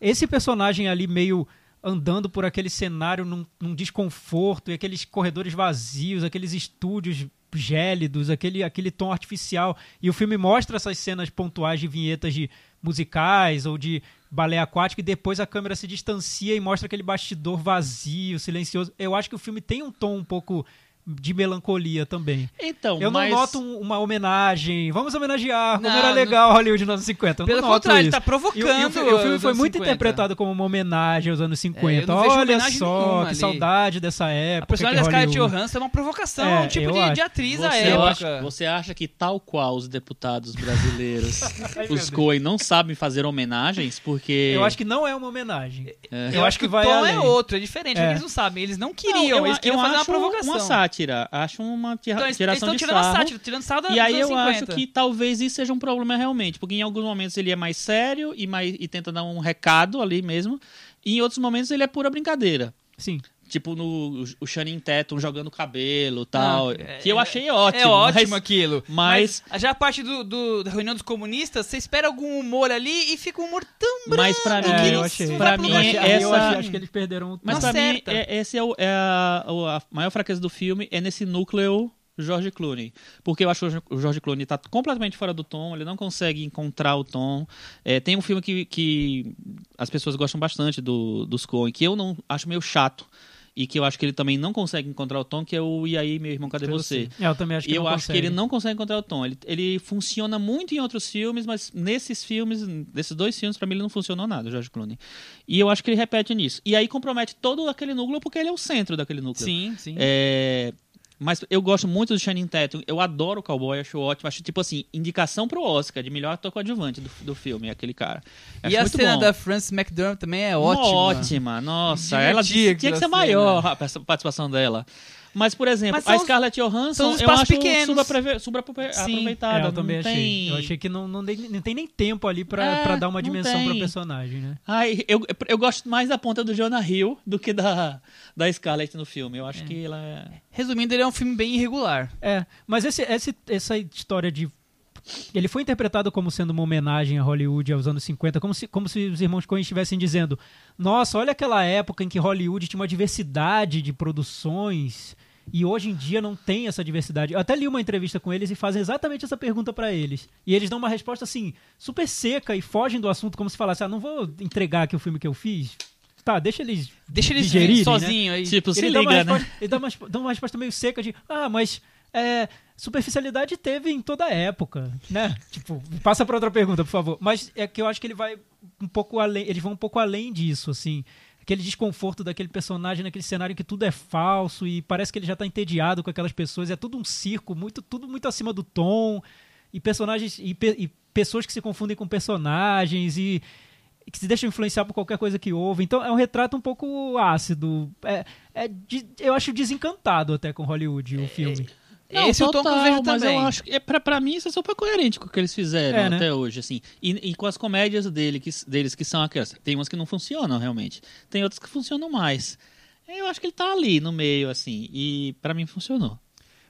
esse personagem ali meio andando por aquele cenário num, num desconforto, e aqueles corredores vazios, aqueles estúdios gélidos, aquele, aquele tom artificial. E o filme mostra essas cenas pontuais de vinhetas de musicais ou de balé aquático e depois a câmera se distancia e mostra aquele bastidor vazio, silencioso. Eu acho que o filme tem um tom um pouco de melancolia também. Então, Eu não mas... noto um- uma homenagem. Vamos homenagear, como Não, era não- legal Hollywood nos anos 50. Eu Pelo não noto contrário, ele isso. tá E o- provocando. E, o, fi- o filme foi muito 50. interpretado como uma homenagem aos anos 50. É, eu não Olha só, que ali. saudade dessa época. A personagem que da Scarlett Johansson é uma provocação, É, um tipo eu de, de atriz à Você época. acha, você acha que tal qual os deputados brasileiros, os. Coen, não sabem fazer homenagens? Porque... Eu acho que não é uma homenagem. É. Eu acho que vai o tom além. é outro, é diferente. É. Eles não sabem, eles não Não, queriam, eu, eles queriam eu fazer uma provocação. uma sátira. Acho uma tira- Então, eles tiração estão de tirando sarro. sátira, tirando sarro da, E aí eu anos acho 50. que talvez isso seja um problema realmente, porque em alguns momentos ele é mais sério e, mais, e tenta dar um recado ali mesmo, e em outros momentos ele é pura brincadeira. Sim. Tipo no o Channing Tatum jogando cabelo e tal, Ah, é- que eu achei ótimo. É ótimo mas- aquilo. mas- já a parte do, do- da reunião dos comunistas, você espera algum humor ali e fica um humor tão branco Mas pra mim, É, eu achei. pra mim, achei, aí eu essa- acho, que eles perderam o Mas pra mim, acerta. é, esse é, o- é a, a maior fraqueza do filme, é nesse núcleo George Clooney. Porque eu acho que o George Clooney tá completamente fora do tom, ele não consegue encontrar o tom. É, tem um filme que, que as pessoas gostam bastante do, dos Coen, que eu não acho meio chato. E que eu acho que ele também não consegue encontrar o tom, que é o E aí, meu irmão, cadê você? É, eu também acho que E eu não acho que consegue. ele não consegue encontrar o tom. Ele, ele funciona muito em outros filmes, mas nesses filmes, desses dois filmes, pra mim ele não funcionou nada, George Clooney. E eu acho que ele repete nisso. E aí compromete todo aquele núcleo porque ele é o centro daquele núcleo. Sim, sim. É, Mas eu gosto muito do Channing Tatum. Eu adoro o Cowboy, acho ótimo. Acho, tipo assim, indicação pro Oscar de melhor ator coadjuvante do, do filme, aquele cara. E a cena bom. da Frances McDormand também é Uma ótima. Ótima, nossa. Ela Divertia tinha que ser maior a participação dela. Mas, por exemplo, Mas a Scarlett Johansson eu acho pequenos. super Sim. aproveitada. É, eu também achei. tem... Eu achei que não, não, tem, não tem nem tempo ali pra, É, pra dar uma dimensão pro personagem, né? Ai, eu, eu gosto mais da ponta do Jonah Hill do que da, da Scarlett no filme. Eu acho que ela é... Resumindo, ele é um filme bem irregular. É, mas esse, esse- essa história de. Ele foi interpretado como sendo uma homenagem a Hollywood aos anos 50, como se, como se os irmãos Coen estivessem dizendo: Nossa, olha aquela época em que Hollywood tinha uma diversidade de produções e hoje em dia não tem essa diversidade. Eu até li uma entrevista com eles e fazem exatamente essa pergunta pra eles. E eles dão uma resposta assim, super seca e fogem do assunto, como se falasse: Ah, não vou entregar aqui o filme que eu fiz. Tá, deixa eles. Deixa ele digerirem, né? sozinho aí. Tipo, se ele dá, uma liga, né? resposta, ele dá uma, dá uma resposta meio seca de ah, mas é, superficialidade teve em toda a época, né? Tipo, passa pra outra pergunta, por favor. Mas é que eu acho que ele vai um pouco além, eles vão um pouco além disso, assim. Aquele desconforto daquele personagem naquele cenário que tudo é falso e parece que ele já tá entediado com aquelas pessoas, é tudo um circo, muito tudo muito acima do tom e personagens e, pe- e pessoas que se confundem com personagens e que se deixam influenciar por qualquer coisa que ouve. Então é um retrato um pouco ácido. É, é de- eu acho desencantado até com Hollywood o filme. Não, Esse é o tom que eu total, vejo mas também. eu acho que é, pra, pra mim isso é super coerente com o que eles fizeram É, né? até hoje, assim. E, e com as comédias dele, que, deles que são aquelas. Tem umas que não funcionam realmente. Tem outras que funcionam mais. Eu acho que ele tá ali no meio, assim. E pra mim funcionou.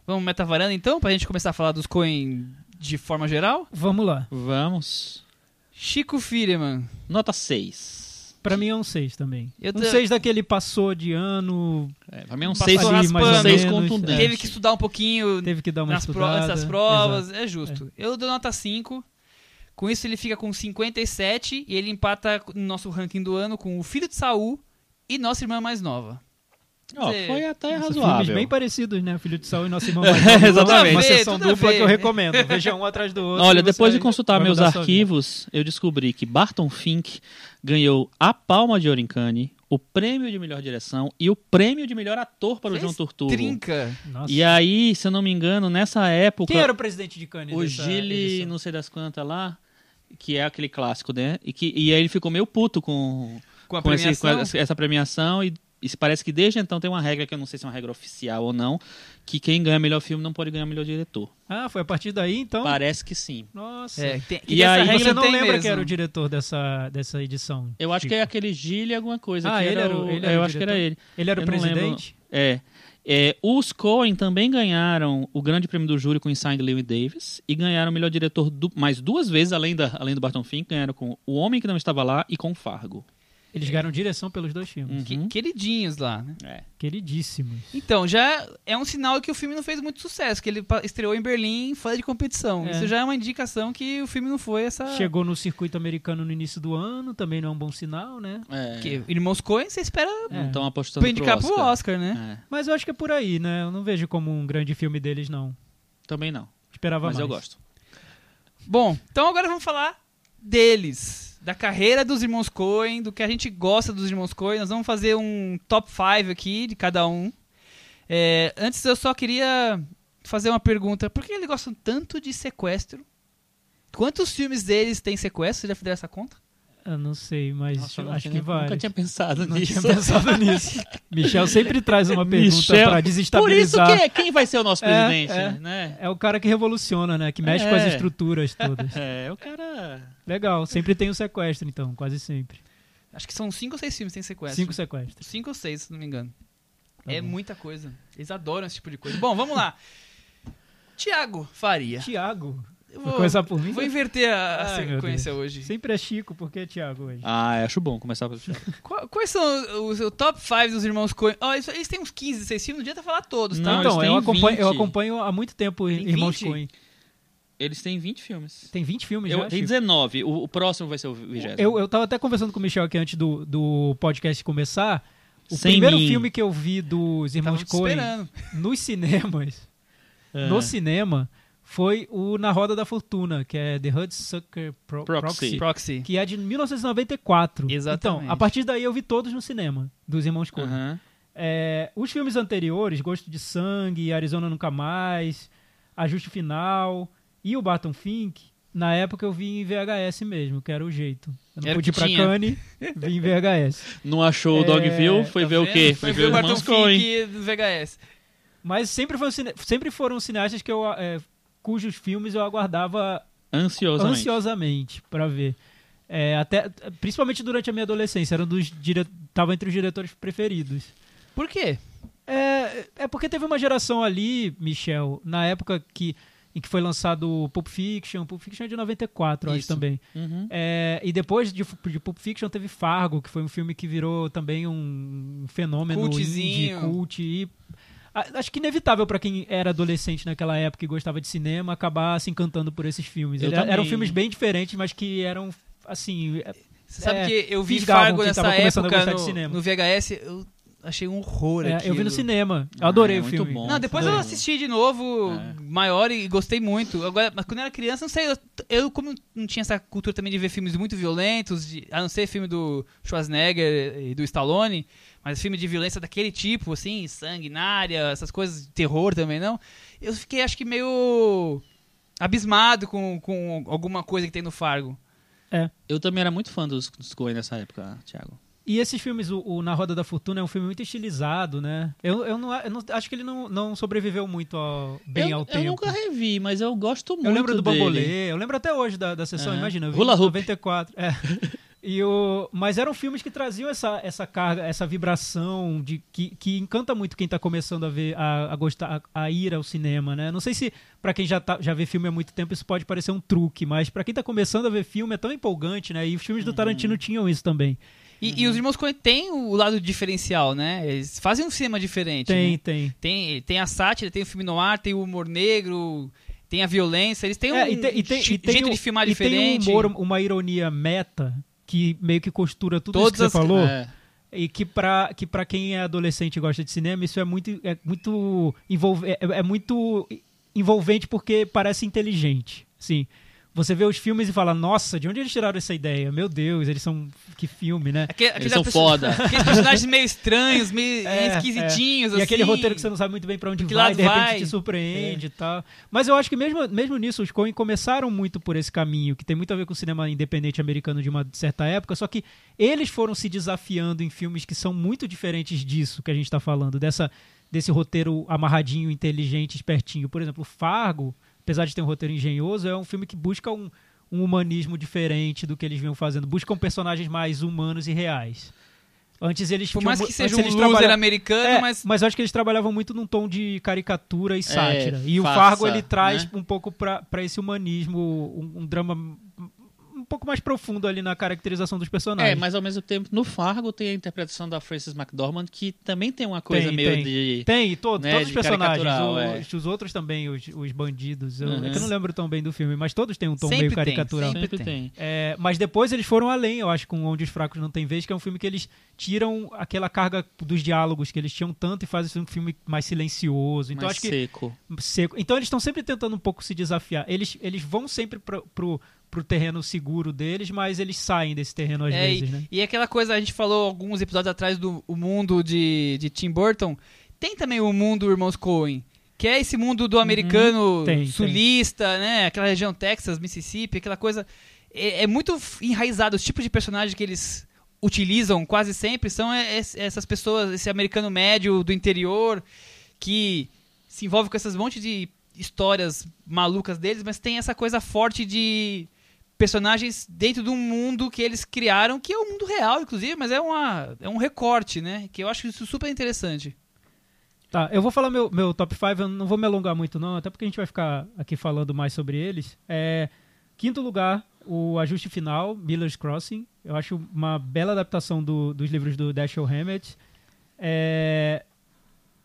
Vamos metavaranda então, pra gente começar a falar dos Coen de forma geral? Vamos lá. Vamos. Chico Firman. Nota 6. Pra mim é um 6 também. Eu um tô- 6 daquele passou de ano, É, pra mim é um Passou 6 ali, mais ou raspando. seis contundente. Teve que estudar um pouquinho teve que dar uma nas pro- estudada. antes das provas, Exato. é justo. Eu dou nota 5. Com isso ele fica com 57 e ele empata no nosso ranking do ano com o Filho de Saul e Nossa Irmã Mais Nova. Ó, Dizer, foi até filmes razoável. bem parecidos, né? Filho de Saul e Nossa Irmã. Exatamente. Tudo a Uma sessão dupla que eu recomendo. Veja um atrás do outro. Olha, depois de consultar meus arquivos, eu descobri que Barton Fink ganhou a Palma de Ouro em Cannes, o prêmio de melhor direção e o prêmio de melhor ator para o Fez João Turturro. Trinca. Nossa. E aí, se eu não me engano, nessa época. Quem era o presidente de Cannes? o Gilles, edição? não sei das quantas lá, que é aquele clássico, né? E, que, e aí ele ficou meio puto com, Com a com, esse- com essa- essa premiação e, e se parece que desde então tem uma regra que eu não sei se é uma regra oficial ou não, que quem ganha melhor filme não pode ganhar melhor diretor. Ah, foi a partir daí, então? Parece que sim. Nossa. É, tem, E essa aí- regra Você não tem lembra mesmo. quem era o diretor dessa, dessa edição? Eu acho Chico? que é aquele Gilles alguma coisa. Ah, que ele era era o- o- ele é, era eu o acho que era diretor? ele. Ele era o Eu lembro. presidente? É. É, os Coen também ganharam o grande prêmio do júri com Inside Lewis Davis e ganharam o melhor diretor du- mais duas vezes, além, da, além do Barton Fink, ganharam com O Homem que Não Estava Lá e com Fargo. Eles ganharam direção pelos dois filmes. Que- Uhum. Queridinhos lá, né? É. Queridíssimos. Então, já é um sinal que o filme não fez muito sucesso, que ele estreou em Berlim fora de competição. É. Isso já é uma indicação que o filme não foi essa... Chegou no circuito americano no início do ano, também não é um bom sinal, né? É, Que Irmãos Coen, você espera É. Estão apostando pra indicar pro pro Oscar. Oscar, né? É, Mas eu acho que é por aí, né? Eu não vejo como um grande filme deles, não. também não, Esperava mas mais. eu gosto. Bom, então agora vamos falar deles. Da carreira dos irmãos Coen, do que a gente gosta dos irmãos Coen. Nós vamos fazer um top 5 aqui de cada um. É, antes eu só queria fazer uma pergunta. Por que eles gostam tanto de sequestro? Quantos filmes deles têm sequestro? Você já fizeram essa conta? Eu não sei, mas Nossa, acho que vai. Nunca tinha pensado Não nisso. tinha pensado nisso. Michel sempre traz uma pergunta Michel, pra Por isso desestabilizar. que é- quem vai ser o nosso É, presidente, é. né? É o cara que revoluciona, né? Que mexe com as É. estruturas todas. É, o cara... Legal, sempre tem o sequestro, então, quase sempre. Acho que são 5 ou 6 filmes que tem sequestro. Cinco sequestros. 5 ou 6, se não me engano. Tá é bom. muita coisa. Eles adoram esse tipo de coisa. Bom, vamos lá. Tiago Faria. Tiago. Eu Vou começar por mim? Vou inverter a, a Ai, meu sequência hoje. Sempre é Chico, porque é Tiago hoje. Ah, acho bom começar pelo Thiago. Qu- Quais são os, os top 5 dos irmãos Coen? Ó, isso- eles têm uns 15, 16 filmes, não adianta falar todos, tá? Não, então, eles eu têm acompanho, eu 20. acompanho há muito tempo Tem Irmãos 20? Coen. Eles têm 20 filmes. Tem 20 filmes Eu, já? tem Chico? 19, o, o próximo vai ser o 20. Eu, eu tava até conversando com o Michel aqui antes do, do podcast começar. O Sem primeiro mim. filme que eu vi dos Irmãos Coen esperando. nos cinemas, É. no cinema, foi o Na Roda da Fortuna, que é The Hudsucker Pro Proxy. Proxy, que é de 1994. Exatamente. Então, a partir daí eu vi todos no cinema, dos Irmãos Coen. Aham. É, os filmes anteriores, Gosto de Sangue, Arizona Nunca Mais, Ajuste Final e o Barton Fink, na época eu vi em VHS mesmo, que era o jeito. Eu não Era o pude ir pra. Cannes, vi em VHS. Não achou o É, Dogville, foi Tá ver o vendo? quê? Foi Foi ver o os Barton. Fink do VHS. Mas sempre, foi um cine- sempre foram cineastas que eu, é, cujos filmes eu aguardava Ansiosamente. ansiosamente pra ver. É, até, principalmente durante a minha adolescência, era um dos dire... tava entre os diretores preferidos. Por quê? É, é porque teve uma geração ali, Michel, na época que, em que foi lançado Pulp Fiction. Pulp Fiction é de 94, eu acho Isso. também. Uhum. É, e depois de, de Pulp Fiction teve Fargo, que foi um filme que virou também um fenômeno indie, Cultzinho. cult. E, acho que inevitável pra quem era adolescente naquela época e gostava de cinema acabar se encantando por esses filmes. Ele- eram filmes bem diferentes, mas que eram assim. é- Você sabe É, que eu vi Fargo nessa época no, no VHS, eu achei um horror é, aquilo. eu vi no cinema. Eu adorei Ah, é o muito filme. bom. Não, depois eu assisti de novo, É. maior, e gostei muito. Agora, mas quando eu era criança, não sei, eu, eu como não tinha essa cultura também de ver filmes muito violentos, de, a não ser filme do Schwarzenegger e do Stallone, mas filme de violência daquele tipo, assim, sanguinária, essas coisas, terror também não, eu fiquei, acho que meio abismado com, com alguma coisa que tem no Fargo. Eu também era muito fã dos, dos Coen nessa época, Thiago. E esses filmes, o, o Na Roda da Fortuna é um filme muito estilizado, né? Eu, eu, não, eu não- acho que ele não, não sobreviveu muito ao, bem eu, ao eu tempo. nunca revi, mas eu gosto muito Eu lembro do dele. Bambolê, eu lembro até hoje da, da sessão, É. imagina, eu vi Hula em Hoop. 94. É. E o, mas eram filmes que traziam essa, essa carga, essa vibração de que, que encanta muito quem tá começando a ver, a, a gostar, a, a ir ao cinema, né? Não sei se pra quem já, tá, já vê filme há muito tempo isso pode parecer um truque, mas pra quem tá começando a ver filme é tão empolgante, né? E os filmes do Uhum. Tarantino tinham isso também. E, e os irmãos Coen têm o lado diferencial, né? Eles fazem um cinema diferente. Tem, né? tem. Tem, tem a sátira, tem o filme no ar, tem o humor negro, tem a violência. Eles têm um É, e tem, e tem, e tem jeito um- de filmar e diferente. tem um humor, uma ironia meta que meio que costura tudo Todas isso que você as- falou. É. E que pra, que pra quem é adolescente e gosta de cinema, isso é muito, é muito, envolve, é, é muito envolvente porque parece inteligente. Sim. Você vê os filmes e fala, nossa, de onde eles tiraram essa ideia? Meu Deus, eles são. Que filme, né? Aquele- aqueles são foda. Aqueles personagens meio estranhos, meio É, esquisitinhos, E assim. aquele roteiro que você não sabe muito bem pra onde Que vai, lado de repente vai. te surpreende e tal. Mas eu acho que mesmo, mesmo nisso, os Coen começaram muito por esse caminho, que tem muito a ver com o cinema independente americano de uma certa época, só que eles foram se desafiando em filmes que são muito diferentes disso que a gente tá falando, dessa, desse roteiro amarradinho, inteligente, espertinho. Por exemplo, Fargo, apesar de ter um roteiro engenhoso, é um filme que busca um, um humanismo diferente do que eles vinham fazendo. Buscam personagens mais humanos e reais. Antes eles Por mais que seja um loser trabalha- americano, é, mas... mas eu acho que eles trabalhavam muito num tom de caricatura e sátira. e o farsa, Fargo ele traz né? um pouco pra pra esse humanismo, um, um drama pouco mais profundo ali na caracterização dos personagens. É, mas ao mesmo tempo, no Fargo tem a interpretação da Frances McDormand, que também tem uma coisa Tem, meio tem. de. Tem, e to- né, todos os personagens, caricatural, os, os outros também, os, os bandidos. Eu, Uhum. é que eu não lembro tão bem do filme, mas todos têm um tom Sempre meio tem, caricatural. sempre. Sempre tem. tem. É, mas depois eles foram além, eu acho, com Onde os Fracos Não Têm Vez, que é um filme que eles tiram aquela carga dos diálogos que eles tinham tanto e fazem um filme mais silencioso. Então mais acho que seco. seco. Então eles estão sempre tentando um pouco se desafiar. Eles, eles vão sempre pro, pro, pro terreno seguro deles, mas eles saem desse terreno às É, vezes, e, né? e aquela coisa, a gente falou alguns episódios atrás do mundo de, de Tim Burton. Tem também o mundo Irmãos Coen, que é esse mundo do americano Uhum. Tem, sulista, né? Aquela região Texas, Mississippi, aquela coisa. É, é muito enraizado. Os tipos de personagens que eles utilizam quase sempre são es- essas pessoas, esse americano médio do interior que se envolve com essas monte de histórias malucas deles, mas tem essa coisa forte de personagens dentro de um mundo que eles criaram, que é o mundo real, inclusive, mas é, uma, é um recorte, né? Que eu acho isso super interessante. Tá, eu vou falar meu, meu top 5, eu não vou me alongar muito não, até porque a gente vai ficar aqui falando mais sobre eles. É, quinto lugar, o Ajuste Final, Miller's Crossing. Eu acho uma bela adaptação do- dos livros do Dashiell Hammett. É,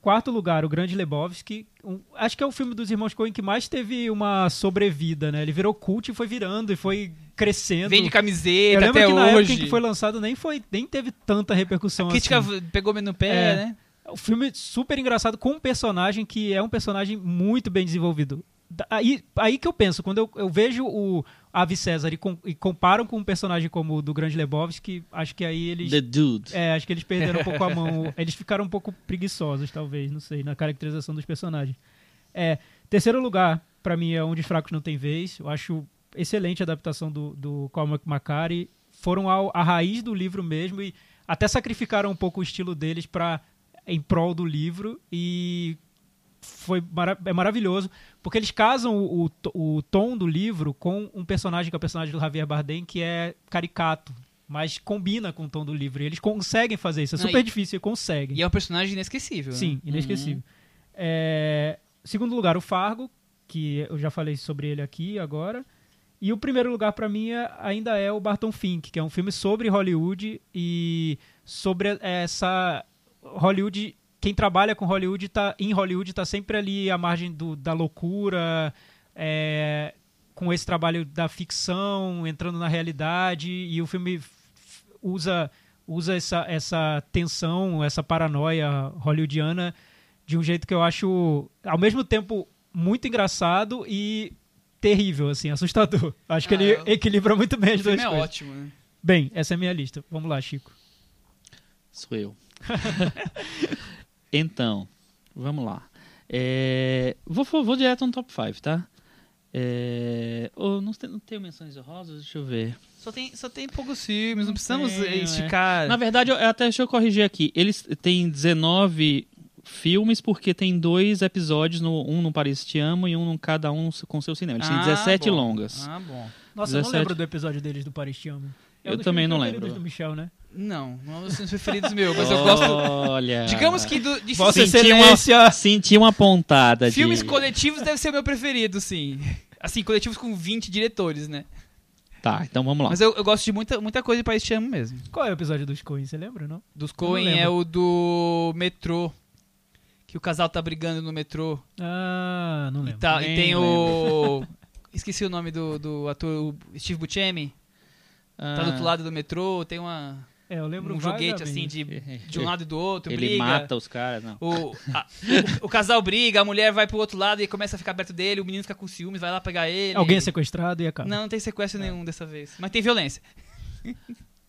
quarto lugar, o Grande Lebowski. Um- acho que é o filme dos irmãos Coen que mais teve uma sobrevida, né? Ele virou cult e foi virando e foi crescendo. Vende eu camiseta lembro até que na época hoje. em que foi lançado nem, foi, nem teve tanta repercussão A crítica assim. pegou meio no pé, É. né? O filme super engraçado com um personagem que é um personagem muito bem desenvolvido. Aí, aí que eu penso, quando eu, eu vejo o Ave César e, com- e comparam com um personagem como o do Grande Lebowski, acho que aí eles. The Dude. É, acho que eles perderam um pouco a mão. Eles ficaram um pouco preguiçosos, talvez, não sei, na caracterização dos personagens. É, terceiro lugar, pra mim, é Onde os Fracos Não Tem Vez. Eu acho excelente a adaptação do, do Cormac McCarthy. Foram ao, à raiz do livro mesmo e até sacrificaram um pouco o estilo deles para em prol do livro e foi mara- é maravilhoso porque eles casam o, o, o tom do livro com um personagem que é o personagem do Javier Bardem que é caricato mas combina com o tom do livro e eles conseguem fazer isso é Não, super e- difícil e conseguem E é um personagem inesquecível. Sim, Né? inesquecível. É, segundo lugar, o Fargo, que eu já falei sobre ele aqui agora. E o primeiro lugar para mim é- ainda é o Barton Fink, que é um filme sobre Hollywood e sobre essa Hollywood. Quem trabalha com Hollywood tá em Hollywood tá sempre ali à margem do- da loucura, é, com esse trabalho da ficção entrando na realidade e o filme usa usa essa, essa tensão, essa paranoia hollywoodiana de um jeito que eu acho, ao mesmo tempo, muito engraçado e terrível, assim, assustador. Acho que Ah, ele eu- equilibra muito bem O as duas filme é coisas. ótimo, né? Bem, essa é a minha lista. Vamos lá, Chico. Sou eu. então, vamos lá. É, vou, vou, direto no top 5, tá? É, oh, não, tem, não tenho menções honrosas? Deixa eu ver. Só tem, só tem poucos filmes, não, Não precisamos é. esticar. Na verdade, eu, até deixa eu corrigir aqui. Eles têm 19 filmes porque tem dois episódios, no, um no Paris Te Amo e um no cada um com seu cinema. Eles têm Ah, 17 bom. longas. Ah, bom. Nossa, eu não 17. lembro do episódio deles do Paris Te Amo. É Eu também não lembro. do Michel, né? Não, não é um dos filmes preferidos meus, mas eu gosto. Olha. Digamos que do, de Vossa Senti uma, Excelência! senti uma pontada de... filmes coletivos deve ser o meu preferido, sim. Assim, coletivos com 20 diretores, né? Tá, então vamos lá. Mas eu, eu gosto de muita, muita coisa de País Te Amo mesmo. Qual é o episódio dos Coen? Você lembra, não? Dos Coen lembro. é o do metrô. Que o casal tá brigando no metrô. Ah, não E, lembro. tá, e tem o. Esqueci o nome do, do ator, o Steve Buscemi. Tá do Ah, outro lado do metrô, tem uma. É, eu lembro um joguete assim de, de um lado e do outro, Ele briga. mata os caras, não. O, a- o, o casal briga, a mulher vai pro outro lado e começa a ficar perto dele, o menino fica com ciúmes, vai lá pegar ele. Alguém é sequestrado e acaba. Não, não tem sequestro nenhum dessa vez. Mas tem violência.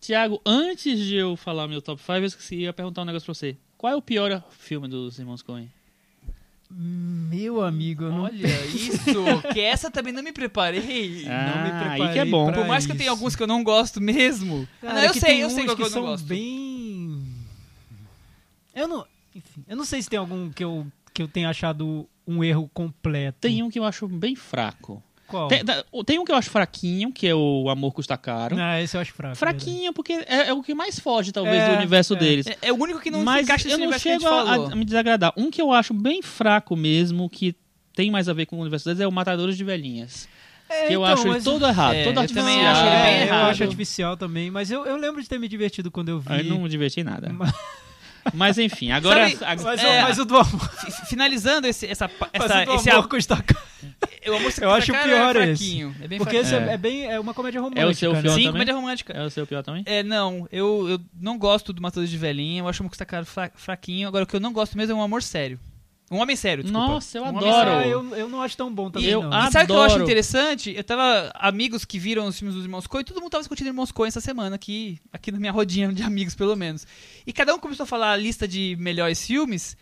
Tiago, antes de eu falar meu top 5, eu esqueci ia perguntar um negócio pra você. Qual é o pior filme dos irmãos Coen? Meu amigo, eu não... Olha isso, que essa também não me preparei. Ah, me aí preparei que é bom. Por mais que eu tenha isso. alguns que eu não gosto mesmo. Cara, não, eu sei, eu sei que que eu não são gosto. bem... Eu não... Enfim, eu não sei se tem algum que eu, que eu tenha achado um erro completo. Tem um que eu acho bem fraco. Qual? Tem, da- tem um que eu acho fraquinho, que é o Amor Custa Caro. Ah, esse eu acho fraco. Fraquinho, porque é, é o que mais foge, talvez, É, do universo é. deles. É, é o único que não se Mas encaixa nesse eu não universo que a gente chego a, a me desagradar. Um que eu acho bem fraco mesmo, que tem mais a ver com o universo deles, é o Matadores de Velhinhas. É, que eu então, acho ele todo errado, É, todo eu artificial. também acho ele bem É, errado. Eu acho artificial também, mas eu, eu lembro de ter me divertido quando eu vi. Aí não me diverti nada. Mas- Mas enfim, agora... Sabe- agora- Mas, É. o, mas o do amor, Fi- Finalizando esse, essa, essa, o esse amor custa caro. eu, eu acho cara, pior é esse. É bem Porque esse é, é bem é uma comédia romântica. É o seu né? pior Sim, também? comédia romântica. É o seu pior também? É, não, eu, eu não gosto do Matador de Velhinha, eu acho o Custa Caro fra- fraquinho. Agora, o que eu não gosto mesmo é um amor sério. Um homem sério, desculpa. Nossa, eu Um homem adoro. sério. Ah, eu, eu não acho tão bom também, Eu não. E sabe o que eu acho interessante? Eu tava. Amigos que viram os filmes dos Irmãos Coen, todo mundo tava discutindo Irmãos Coen essa semana, aqui, aqui na minha rodinha de amigos, pelo menos. E cada um começou a falar a lista de melhores filmes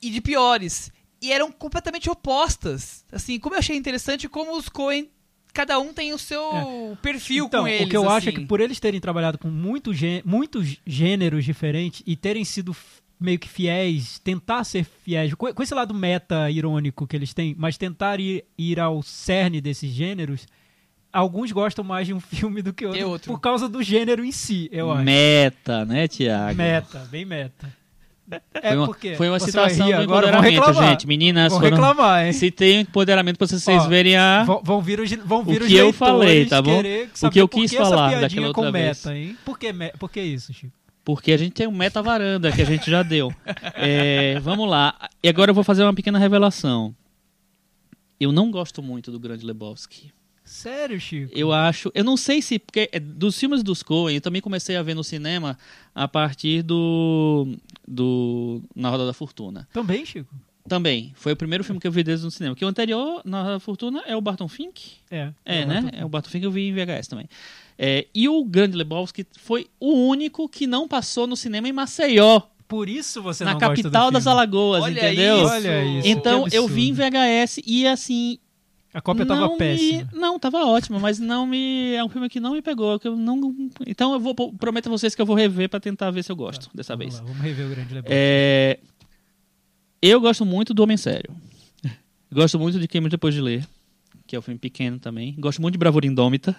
e de piores. E eram completamente opostas. Assim, como eu achei interessante como os Coen. Cada um tem o seu perfil então, com eles. o que eu acho é assim. que por eles terem trabalhado com muito gê- muitos gêneros diferentes e terem sido meio que fiéis, tentar ser fiéis, com, com esse lado meta irônico que eles têm, mas tentar ir, ir ao cerne desses gêneros, alguns gostam mais de um filme do que outro, outro. por causa do gênero em si, eu acho. Meta, né, Tiago? Meta, bem meta. É Foi uma, porque foi uma citação do empoderamento, reclamar. gente. Meninas, Vão foram... reclamar, hein? se tem empoderamento pra vocês Ó, verem a... Vão, vir os, vão vir O os que eu falei, tá bom? O que eu quis falar daquela outra com vez. meta, hein? Por que, por que isso, Chico? Porque a gente tem um meta varanda que a gente já deu. É, vamos lá. E agora eu vou fazer uma pequena revelação. Eu não gosto muito do Grande Lebowski. Sério, Chico? Eu acho. Eu não sei se. Porque é, dos filmes dos Coen, eu também comecei a ver no cinema a partir do. do Na Roda da Fortuna. Também, Chico? Também. Foi o primeiro filme que eu vi deles no cinema. Que o anterior, Na Roda da Fortuna, é o Barton Fink? É. É, Eu né? É o Barton Fink que eu vi em VHS também. É, e o Grande Lebowski foi o único que não passou no cinema em Maceió, Por isso você na não do capital das. Alagoas, Olha entendeu? isso. Olha isso. Então eu vi em. VHS e assim. A cópia tava me- péssima. Não, tava ótima, mas não me. É um filme que não me pegou. Que eu não... Então eu vou. Prometo a vocês que eu vou rever pra tentar ver se eu gosto dessa Vamos vez. lá, vamos rever o Grande Lebowski. É, Eu gosto muito do Homem Sério. Gosto muito de Queima Depois de Ler, que é um filme pequeno também. Gosto muito de Bravura Indômita.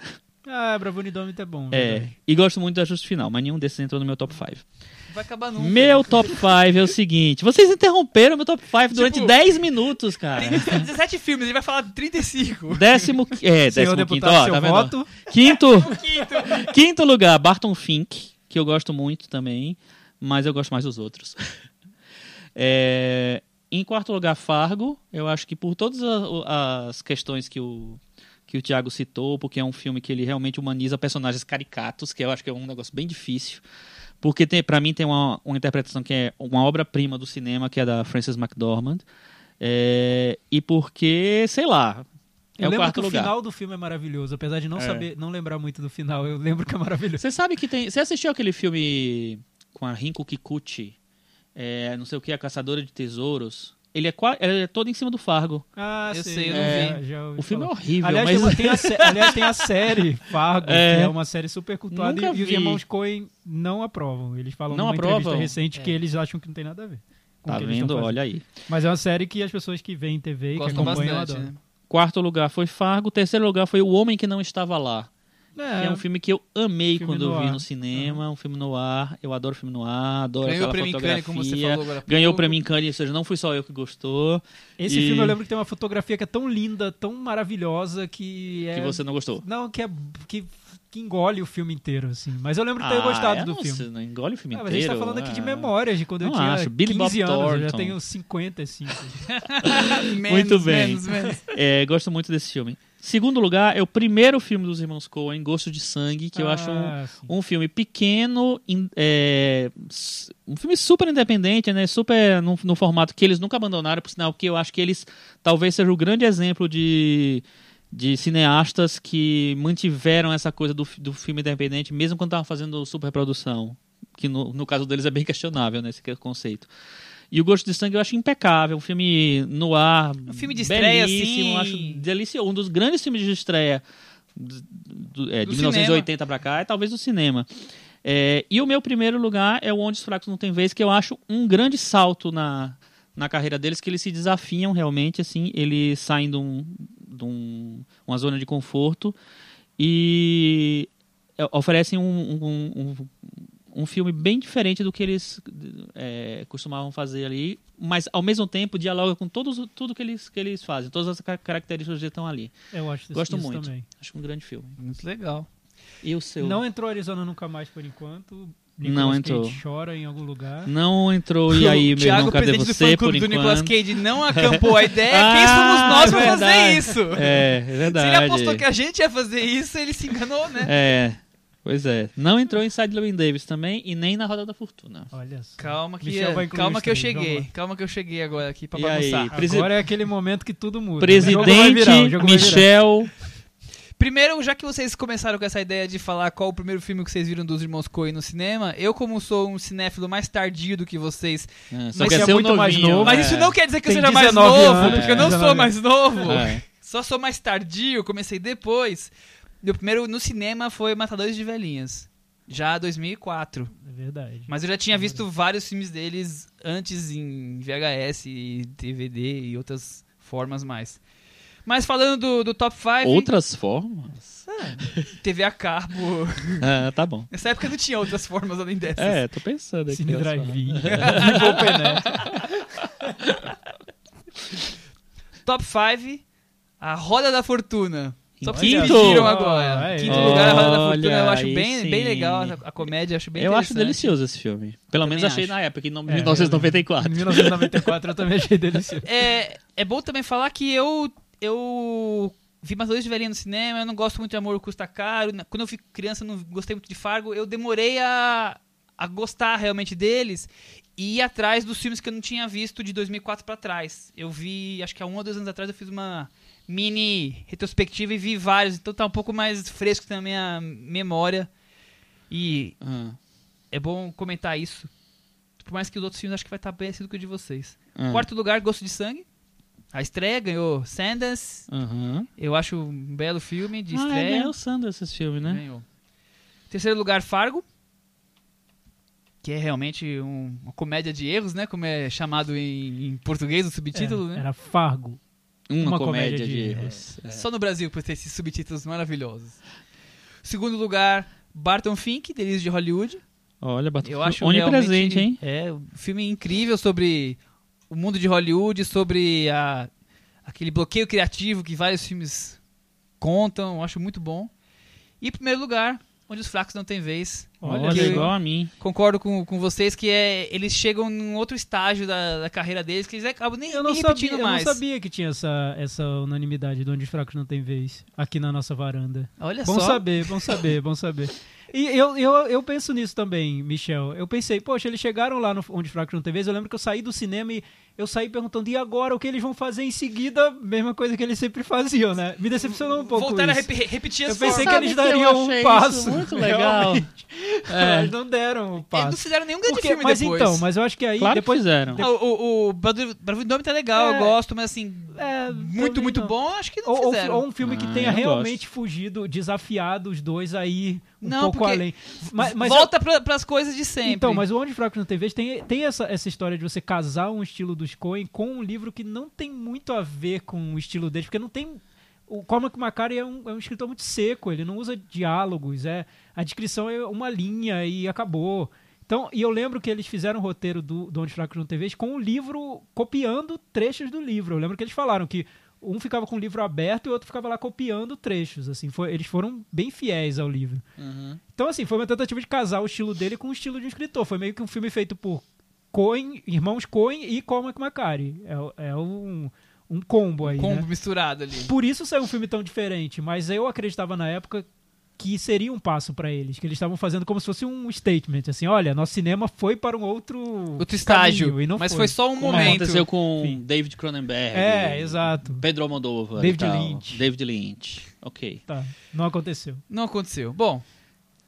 Ah, Bravura Indômita é bom. É, verdade. e gosto muito da Justo Final, mas nenhum desses entrou no meu top 5. Vai acabar nunca. Meu top 5 é o seguinte: vocês interromperam meu top 5 durante Tipo, 10 minutos, cara. Tem 17 filmes, ele vai falar 35. Décimo, é, Senhor décimo quinto, deputado, ó, seu tá vendo? voto. Quinto, Quinto. quinto lugar, Barton Fink, que eu gosto muito também, mas eu gosto mais dos outros. É, em quarto lugar, Fargo. Eu acho que por todas as questões que o, que o Thiago citou, porque é um filme que ele realmente humaniza personagens caricatos, que eu acho que é um negócio bem difícil. Porque para mim tem uma, uma interpretação que é uma obra-prima do cinema, que é da Frances McDormand. É, e porque, sei lá, é eu o lembro quarto que o lugar. final do filme é maravilhoso, apesar de não É. saber, não lembrar muito do final, eu lembro que é maravilhoso. Você sabe que tem. Você assistiu aquele filme com a Rinko Kikuchi? É, não sei o que, A Caçadora de Tesouros? Ele é, ele é todo em cima do Fargo. Ah, Eu sei, sei, eu não já- vi. já ouvi O filme é falar. horrível, Aliás, mas. tem, a aliás, tem a série Fargo, É. que é uma série super cultuada, Nunca e, e os vi. irmãos Coen não aprovam. Eles falam Não numa aprovam? entrevista recente É. que eles acham que não tem nada a ver. Tá vendo? Olha aí. Mas é uma série que as pessoas que veem TV e que Gostam acompanham bastante, adoram. né? Quarto lugar foi Fargo. Terceiro lugar foi O Homem que Não Estava Lá. É, é um filme que eu amei Filme quando eu vi ar. no cinema. Um filme no ar. Eu adoro filme no ar. Adoro Ganhou o aquela prêmio em fotografia. Cannes, como você falou Ganhou o prêmio Cannes, ou seja, não fui só eu que gostou. Esse E- filme eu lembro que tem uma fotografia que é tão linda, tão maravilhosa que é. Que você não gostou. Não, que é. que que engole o filme inteiro, assim. Mas eu lembro de ter Ah, gostado eu do não filme. Não engole o filme Ah, inteiro. mas a gente tá falando aqui de ah. memórias de quando eu Não tinha acho. Billy 15 Bob anos, eu já Thornton. tenho 55. Menos, Muito bem. Menos, menos. É, gosto muito desse filme. Segundo lugar, é o primeiro filme dos irmãos Coen, Gosto de Sangue, que eu acho um, Ah, um filme pequeno, in- é, um filme super independente, né? Super no, no formato que eles nunca abandonaram, por sinal, que eu acho que eles talvez seja o grande exemplo de, de cineastas que mantiveram essa coisa do, do filme independente, mesmo quando estavam fazendo superprodução. Que no, no caso deles é bem questionável, né? Esse conceito. E o Gosto de Sangue eu acho impecável, um filme no ar, Um filme de estreia, assim. acho delicioso, um dos grandes filmes de estreia do- do- é, Do de cinema. 1980 pra cá, é talvez do cinema. É, e o meu primeiro lugar é o Onde os Fracos Não Tem Vez, que eu acho um grande salto na, na carreira deles, que eles se desafiam realmente, assim, eles saem de, um, de um- uma zona de conforto e é, oferecem um, um, um, filme bem diferente do que eles é, costumavam fazer ali, mas ao mesmo tempo dialoga com todos, tudo que eles, que eles fazem, todas as ca- características que estão ali. Eu acho Gosto muito. também. Acho um grande filme. Muito legal. E o seu? Não entrou Arizona nunca mais por enquanto. Não Nicolas entrou. Cage chora em algum lugar. Não entrou, e aí, meu Thiago, irmão, cadê presidente do você, fã por clube do enquanto? Nicolas Cage, não acampou a ideia. Ah, Quem somos nós pra é fazer isso? É, é Se verdade. ele apostou que a gente ia fazer isso, ele se enganou, né? É, pois é. Não entrou em Side Lewin Davis também, e nem na Roda da Fortuna. Olha só. Calma que, Michel vai incluir calma que eu cheguei. Calma que eu cheguei agora aqui pra E aí, bagunçar. presi- Agora é aquele momento que tudo muda. Presidente virar. Michel... Primeiro, já que vocês começaram com essa ideia de falar qual o primeiro filme que vocês viram dos irmãos Coen no cinema, eu como sou um cinéfilo mais tardio do que vocês, Ah, só Mas quer é ser muito mais novinho, novo. mas é. isso não quer dizer que eu Tem seja mais 19 novo, anos, porque eu não é, sou 19. mais novo. É. Só sou mais tardio, comecei depois. Meu primeiro no cinema foi Matadores de Velhinhas, já 2004. É verdade. Mas eu já tinha visto vários filmes deles antes em VHS, e DVD e outras formas mais. Mas falando do, do Top 5, Outras formas? TV a cabo. Ah, tá bom. Nessa época não tinha outras formas além dessas. É, tô pensando aqui. Cine. Drive-In. Top 5, a Roda da Fortuna. Só pra Quinto? pediram agora. É. Quinto lugar, a Roda da Fortuna. Eu acho bem, bem legal a, comédia, acho bem Eu acho delicioso esse filme. Pelo Também menos achei acho. na época, em É, 1994. Em 1994 eu também achei delicioso. É, é bom também falar que eu, eu vi Matadores de Velhinha no cinema, eu não gosto muito de Amor Custa Caro. Quando eu fui criança, eu não gostei muito de Fargo. Eu demorei a, a gostar realmente deles e ir atrás dos filmes que eu não tinha visto de 2004 pra trás. Eu vi, acho que há um ou dois anos atrás, eu fiz uma mini retrospectiva e vi vários, então tá um pouco mais fresco na minha memória. E Ah, é bom comentar isso. Por mais que os outros filmes acho que vai estar bem parecido com o de vocês. ah. Quarto lugar, Gosto de Sangue. A estreia ganhou Sanders. Aham. Eu acho um belo filme de Ah, é, estreia. ganhou o Sanders esse filme, né? Ganhou. Terceiro lugar, Fargo. Que é realmente um- uma comédia de erros, né? Como é chamado em, em português o subtítulo, É, né? Era Fargo. Uma, Uma comédia, comédia de de erros. É. Só no Brasil por ter esses subtítulos maravilhosos. Segundo lugar, Barton Fink, Delírios de Hollywood. Olha, Bato Eu acho onipresente, hein? É, um filme incrível sobre o mundo de Hollywood, sobre a, aquele bloqueio criativo que vários filmes contam. Eu acho muito bom. E em primeiro lugar, Onde os Fracos Não Têm Vez. Olha, que- igual a mim. Concordo com, com vocês que é, eles chegam em outro estágio da, da carreira deles que eles acabam nem, Eu não, nem sabia, repetindo eu não mais. sabia que tinha essa, essa unanimidade de onde os fracos não tem vez aqui na nossa varanda. Olha Bom só. saber, bom saber, bom saber. E eu, eu, eu penso nisso também, Michel. Eu pensei, poxa, eles chegaram lá no Onde os Fracos Não Tem Vez. Eu lembro que eu saí do cinema e eu saí perguntando, e agora o que eles vão fazer em seguida? Mesma coisa que eles sempre faziam, né? Me decepcionou um pouco Voltaram a isso. repe- repetir Eu as pensei formas. que eles que eu dariam achei um passo. muito legal. realmente. É. Mas não deram um Eles não passo. fizeram nenhum grande Porque- filme mas depois. então, mas eu acho que aí Claro depois que fizeram. Ah, o, o, o Bravo Indômito é legal, É. eu gosto, mas assim, É, muito, muito não. bom, acho que não Ou, ou, fizeram. ou um filme que Ah, tenha eu realmente fugido, desafiado os dois aí um Não, pouco além. Mas, mas Volta pra, pras coisas de sempre. Então, mas o Onde Fracos Não Tem Vez tem, tem essa, essa história de você casar um estilo dos Coen com um livro que não tem muito a ver com o estilo deles, porque não tem... O Cormac McCarthy é um, é um escritor muito seco, ele não usa diálogos, é a descrição é uma linha e acabou. Então, e eu lembro que eles fizeram o roteiro do, do Onde Fracos Não Tem Vez com o livro, copiando trechos do livro. Eu lembro que eles falaram que um ficava com o livro aberto e o outro ficava lá copiando trechos, assim, foi, eles foram bem fiéis ao livro. Uhum. Então, assim, foi uma tentativa de casar o estilo dele com o estilo de um escritor. Foi meio que um filme feito por Coen, irmãos Coen e Cormac McCarthy. É, é um, um combo aí, Combo né? misturado ali. Por isso saiu um filme tão diferente, mas eu acreditava na época que seria um passo pra eles, que eles estavam fazendo como se fosse um statement, assim, olha, nosso cinema foi para um outro Outro estágio. caminho, e não mas foi. foi só um Como momento. aconteceu com Enfim. David Cronenberg. É, exato. Pedro Almodóvar. David e tal. Lynch. David Lynch. Ok. Tá, não aconteceu. Não aconteceu. Bom,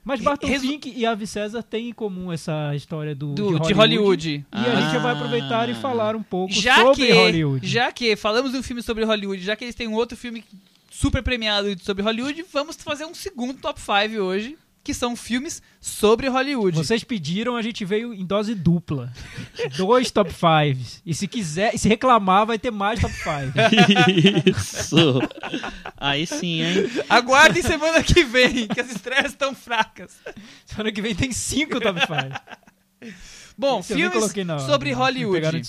Mas Barton Resu- Fink e Avi César têm em comum essa história do, do, de Hollywood. E a gente já vai Ah. aproveitar e falar um pouco Já sobre que, Hollywood. já que falamos de um filme sobre Hollywood, já que eles têm um outro filme super premiado sobre Hollywood, vamos fazer um segundo top 5 hoje, que são filmes sobre Hollywood. Vocês pediram, a gente veio em dose dupla. Dois top 5. E se quiser, e se reclamar, vai ter mais top 5. Isso. Aí sim, hein? Aguardem semana que vem, que as estreias estão fracas. Semana que vem tem cinco top 5. Bom, Esse filmes sobre né? Hollywood.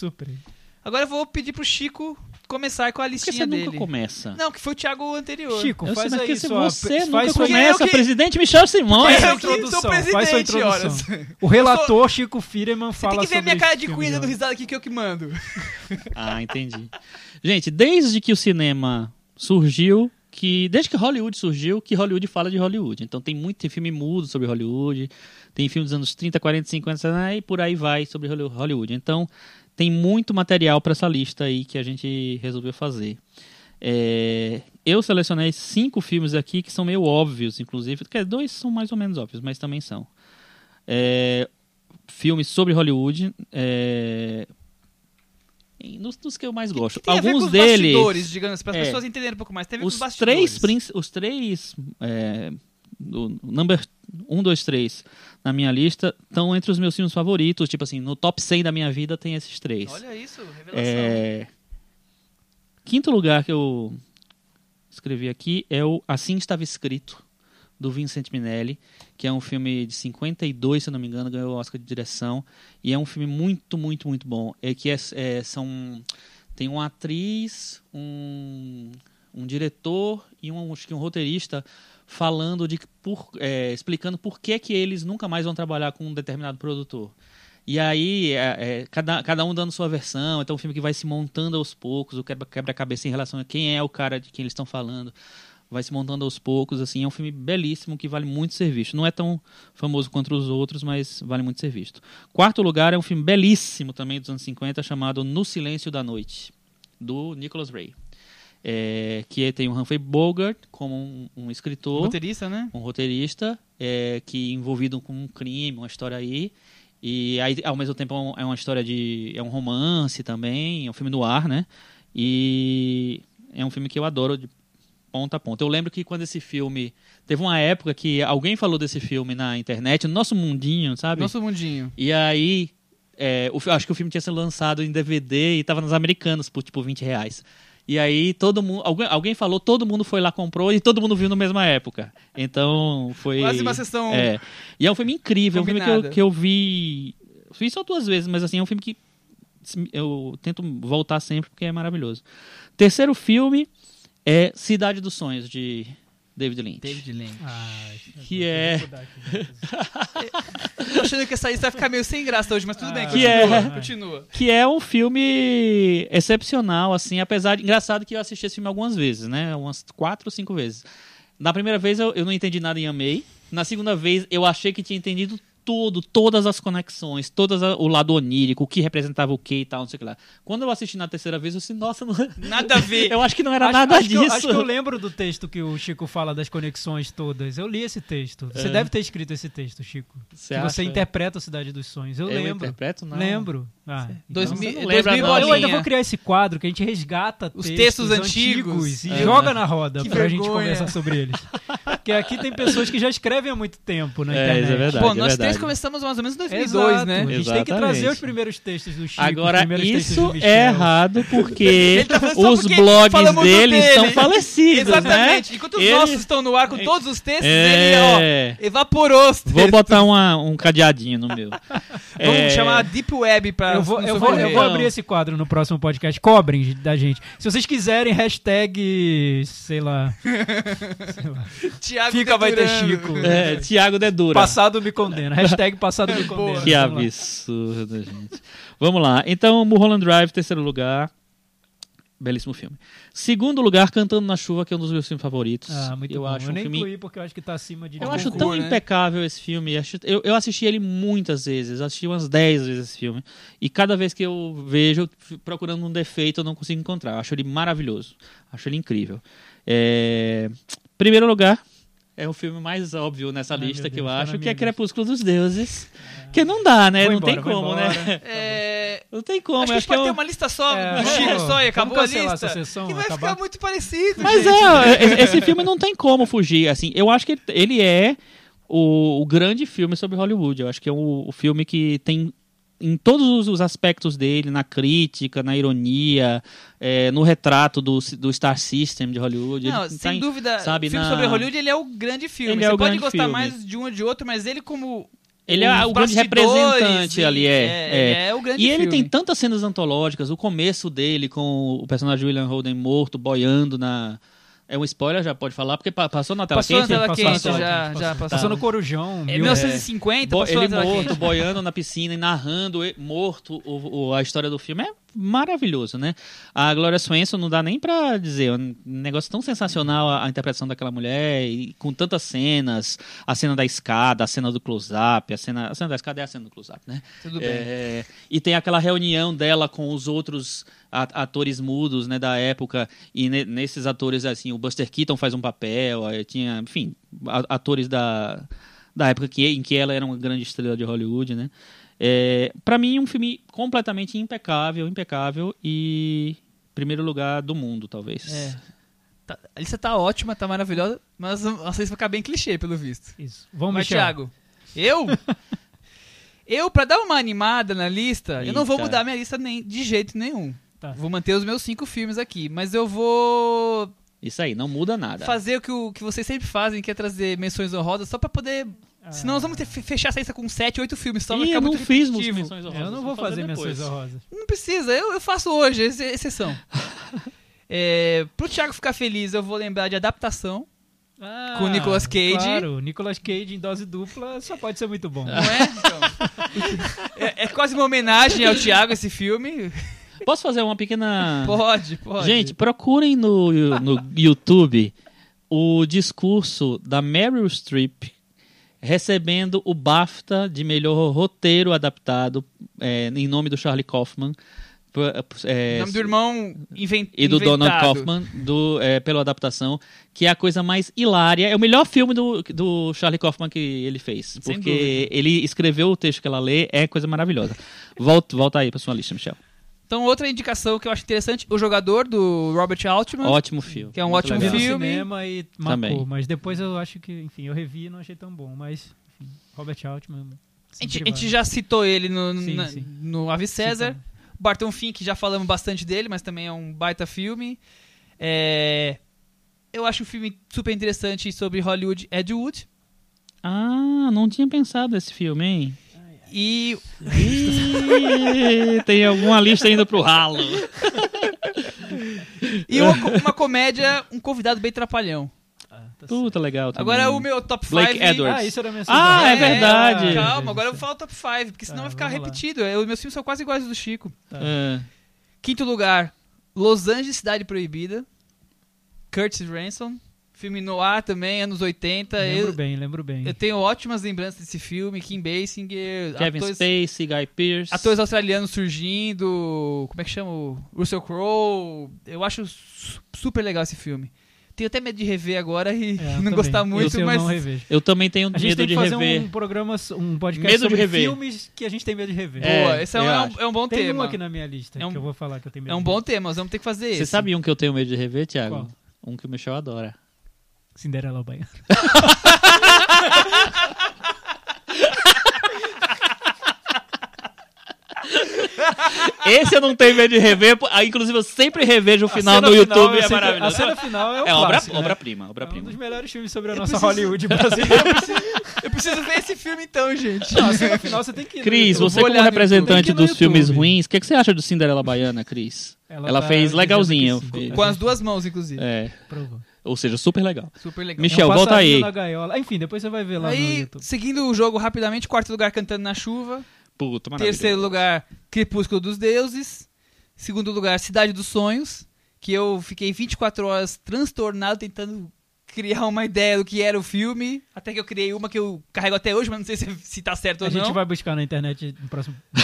Agora eu vou pedir pro Chico começar com a listinha você dele. nunca começa? Não, que foi o Thiago anterior. Chico, Eu faz sei, mas aí que se sua... você faz nunca começa, que- presidente Michel Simões. Eu sua que sou introdução, presidente, faz sua horas. introdução. O relator Chico Firman Você tem fala que ver sobre minha cara de cuida do risada aqui que eu que mando. Ah, entendi. Gente, desde que o cinema surgiu, que desde que Hollywood surgiu, que Hollywood fala de Hollywood. Então tem muito tem filme mudo sobre Hollywood, tem filme dos anos 30, 40, 50 e por aí vai sobre Holly- Hollywood. Então tem muito material para essa lista aí que a gente resolveu fazer. É, eu selecionei cinco filmes aqui que são meio óbvios, inclusive. Quer dois são mais ou menos óbvios, mas também são. É, filmes sobre Hollywood. É, nos, nos que eu mais gosto. Tem a ver Alguns com os deles. bastidores, digamos, para as É. pessoas entenderem um pouco mais. Tem os Os três, os três é, do number 1, 2, 3 na minha lista estão entre os meus filmes favoritos. Tipo assim, no top 100 da minha vida tem esses três. Olha isso, revelação. É, Quinto lugar que eu escrevi aqui é o Assim Estava Escrito, do Vincent Minelli, que é um filme de 52, se não me engano, ganhou o Oscar de direção. E é um filme muito, muito, muito bom. É que é, é, são. Tem uma atriz, um, um diretor e um, acho que um roteirista falando de por, é, explicando por que, que eles nunca mais vão trabalhar com um determinado produtor. E aí, é, é, cada, cada um dando sua versão. Então, um filme que vai se montando aos poucos, o quebra- quebra-cabeça em relação a quem é o cara de quem eles estão falando. Vai se montando aos poucos, assim. É um filme belíssimo que vale muito ser visto. Não é tão famoso quanto os outros, mas vale muito ser visto. Quarto lugar é um filme belíssimo também dos anos 50, chamado No Silêncio da Noite, do Nicholas Ray. É, que tem o Humphrey Bogart como um, um escritor Roteirista, né? um roteirista é, que envolvido com um crime, uma história aí. E aí, ao mesmo tempo, é um- é uma história de. É um romance também, é um filme no ar, né? E é um filme que eu adoro de ponta a ponta. Eu lembro que quando esse filme. Teve uma época que alguém falou desse filme na internet, no nosso mundinho, sabe? Nosso mundinho. E aí. é, o acho que o filme tinha sido lançado em DVD e tava nos americanos por tipo 20 reais. E aí todo mundo. Alguém, alguém falou, todo mundo foi lá, comprou e todo mundo viu na mesma época. Então foi. Quase uma sessão É. E é um filme incrível, é um filme que eu, que eu vi. Vi só duas vezes, mas assim, é um filme que eu tento voltar sempre porque é maravilhoso. Terceiro filme é Cidade dos Sonhos, de David Lynch. David Lynch. Ah, Que é- Tô achando que essa lista vai ficar meio sem graça hoje, mas tudo bem. Ah. Que Continua, é- continua. que é um filme excepcional, assim, apesar de. Engraçado que eu assisti esse filme algumas vezes, né? Umas quatro ou cinco vezes. Na primeira vez eu, eu não entendi nada e amei. Na segunda vez eu achei que tinha entendido tudo, todas as conexões, todas a- o lado onírico, o que representava o que e tal, não sei o que lá. Quando eu assisti na terceira vez, eu disse, nossa, não... Nada a ver. eu acho que não era Acho- nada acho que eu- disso. acho que eu lembro do texto que o Chico fala das conexões todas. Eu li esse texto. Você É. deve ter escrito esse texto, Chico. Você que você interpreta a Cidade dos Sonhos. Eu, Eu lembro. interpreto, não. Lembro. Ah, Dois então- mil, não dois mil. Eu ainda vou criar esse quadro que a gente resgata Os textos, textos antigos. e É. joga na roda Que pra gente vergonha. conversar sobre eles. Porque aqui tem pessoas que já escrevem há muito tempo na É, internet. isso é verdade. Bom, nós verdade. três começamos mais ou menos em 2002, Exato. né? A gente tem que Exatamente. trazer os primeiros textos do Chico. Agora, isso é errado porque tá os porque blogs dele estão falecidos, Exatamente. né? Enquanto os Ele- nossos estão no ar com todos os textos, É. ele, ó, evaporou os Vou textos. botar uma- um cadeadinho no meu. Vamos É, chamar a Deep Web pra Eu vou, eu, vou, eu vou abrir esse quadro no próximo podcast. Cobrem da gente. Se vocês quiserem, hashtag, sei lá. sei lá. Thiago Fica, vai ter. Chico. É, Tiago Dedura. Passado me condena. Hashtag passado me condena. Que absurdo, gente. Vamos lá. Então, Mulholland Drive, terceiro lugar. Belíssimo filme. Segundo lugar, Cantando na Chuva, que é um dos meus filmes favoritos. Ah, muito eu bom. acho eu um nem filme incluí porque eu acho que tá acima de... Eu acho tão né? impecável esse filme. Eu, eu assisti ele muitas vezes. Eu assisti umas 10 vezes esse filme. E cada vez que eu vejo, procurando um defeito, eu não consigo encontrar. Eu acho ele maravilhoso. Acho ele incrível. É, Primeiro lugar, é o filme mais óbvio nessa Ai, lista meu que eu Deus, tá acho, que é. Crepúsculo dos Deuses. Que não dá, né? Vou não embora, tem como, embora. né? É... Não tem como. Acho que a eu gente pode é ter um- uma lista só É, Chico só e acabou a lista. sessão, que vai acabar? ficar muito parecido, Mas gente. é, esse- esse filme não tem como fugir. Assim, eu acho que ele é o, o grande filme sobre Hollywood. Eu acho que é o, o filme que tem em todos os- os aspectos dele, na crítica, na ironia, é, no retrato do, do Star System de Hollywood. Não, tá sem em- dúvida, sabe, o filme na- sobre Hollywood ele é o grande filme. Ele Você é pode gostar filme. mais de um ou de outro, mas ele como Ele é o grande representante e- ali, é. é, é. é o grande E ele filme. tem tantas cenas antológicas, o começo dele com o personagem William Holden morto, boiando na. É um spoiler, já pode falar, porque pa- passou na tela Passou na quente. tela Passou na quente, já, quente, já passou. passou. Passou no Corujão. É mil- 1950, Bo- passou ele na morto, quente. boiando na piscina e narrando morto o- o- a história do filme. É maravilhoso, né? A Gloria Swanson não dá nem pra dizer. é Um negócio tão sensacional a, a interpretação daquela mulher, e com tantas cenas. A cena da escada, a cena do close-up. A cena, a cena da escada é a cena do close-up, né? Tudo bem. É, e tem aquela reunião dela com os outros atores mudos né, da época. E ne- nesses atores, assim, o Buster Keaton faz um papel. tinha, enfim, a- atores da, da época que, em que ela era uma grande estrela de Hollywood, né? É, para mim, um filme completamente impecável, impecável e primeiro lugar do mundo, talvez. É. Tá- a lista tá ótima, tá maravilhosa, mas a lista vai ficar bem clichê, pelo visto. Isso. Vamos, Mas. Thiago, eu? eu, pra dar uma animada na lista, eu não vou Eita. mudar minha lista nem, de jeito nenhum. Tá. Vou manter os meus cinco filmes aqui, mas eu vou Isso aí, não muda nada. fazer o que, o que vocês sempre fazem, que é trazer menções honrosas, só pra poder... Senão nós vamos ter, fe- fechar essa lista com sete, oito filmes, só vai ficar eu não muito fiz menções honrosas, Eu não vou fazer depois. menções honrosas. Não precisa, eu, eu faço hoje, ex- exceção. é, pro Thiago ficar feliz, eu vou lembrar de adaptação, Ah, Com o Nicolas Cage. Claro, Nicolas Cage em dose dupla só pode ser muito bom. não é? Então, é, é quase uma homenagem ao Thiago esse filme. Posso fazer uma pequena. Pode, pode. Gente, procurem no, no YouTube o discurso da Meryl Streep recebendo o BAFTA de melhor roteiro adaptado é, em nome do Charlie Kaufman. É, nome do irmão inven e do inventado. Donald Kaufman do, é, pela adaptação, que é a coisa mais hilária. É o melhor filme do, do Charlie Kaufman que ele fez. Sem porque dúvida. ele escreveu o texto que ela lê, é coisa maravilhosa. Volta, volta aí pra sua lista, Michel. Então, outra indicação que eu acho interessante, O Jogador, do Robert Altman. Ótimo filme. Que é um muito ótimo Vi legal. no filme. cinema e marcou, Também. mas depois eu acho que, enfim, eu revi e não achei tão bom, mas enfim, Robert Altman. A gente, a gente já citou ele no, Sim, na- sim. no Ave César. Citamos. Barton Fink, já falamos bastante dele, mas também é um baita filme. É, Eu acho um filme super interessante sobre Hollywood Ed Wood. Ah, não tinha pensado nesse filme, hein? E Ih, tem alguma lista indo pro ralo. E uma, uma comédia, um convidado bem trapalhão. Ah, tá Puta, legal também. Agora o meu top 5. Blake Edwards. Ah, isso era a minha Ah, é verdade. Calma, agora eu vou falar o top 5, porque senão Tá, vai ficar lá. repetido. É, Os meus filmes são quase iguais aos do Chico. É. Quinto lugar, Los Angeles, Cidade Proibida. Curtis Ransom. Filme no ar também, anos 80. Lembro Eu, bem, lembro bem. eu tenho ótimas lembranças desse filme. Kim Basinger, Kevin atores, Spacey, Guy Pearce. atores australianos surgindo. Como é que chama? O Russell Crowe. Eu acho su- super legal esse filme. Tenho até medo de rever agora e É, eu não também. gostar muito, eu mas. não revejo. Eu também tenho A gente medo tem de que fazer rever. um programa, um podcast Medo de sobre rever. filmes que a gente tem medo de rever. É, Boa, esse é um, eu é um- é um bom tem um tema. aqui na minha lista É um- que eu vou falar que eu tenho medo É um de bom tema, nós vamos ter que fazer Você esse. sabe um que eu tenho medo de rever, Thiago? Qual? Um que o Michel adora. Cinderela Baiana. Esse eu não tenho medo de rever. ah, Inclusive, eu sempre revejo o final no final YouTube. eu É sempre-. A cena final é o É obra- clássico, né? obra-prima, É um obra-prima. dos melhores filmes sobre a nossa preciso- Hollywood brasileira. Eu preciso ver esse filme então, gente. Não, a cena final você tem que ir Cris, você como representante YouTube. Dos filmes ruins, o que, que você acha do Cinderela Baiana, Cris? Ela tá fez dizendo legalzinho. fez- Com as duas mãos, inclusive. É, Provou. Ou seja, super legal. Super legal. Michel, É um volta aí. na gaiola. Enfim, depois você vai ver lá no Aí, YouTube. seguindo o jogo rapidamente, quarto lugar Cantando na Chuva. Puta. Terceiro lugar, Crepúsculo dos Deuses. Segundo lugar, Cidade dos Sonhos. Que eu fiquei 24 horas transtornado tentando criar uma ideia do que era o filme. Até que eu criei uma que eu carrego até hoje, mas não sei se, se tá certo A ou gente não. vai buscar na internet no próximo.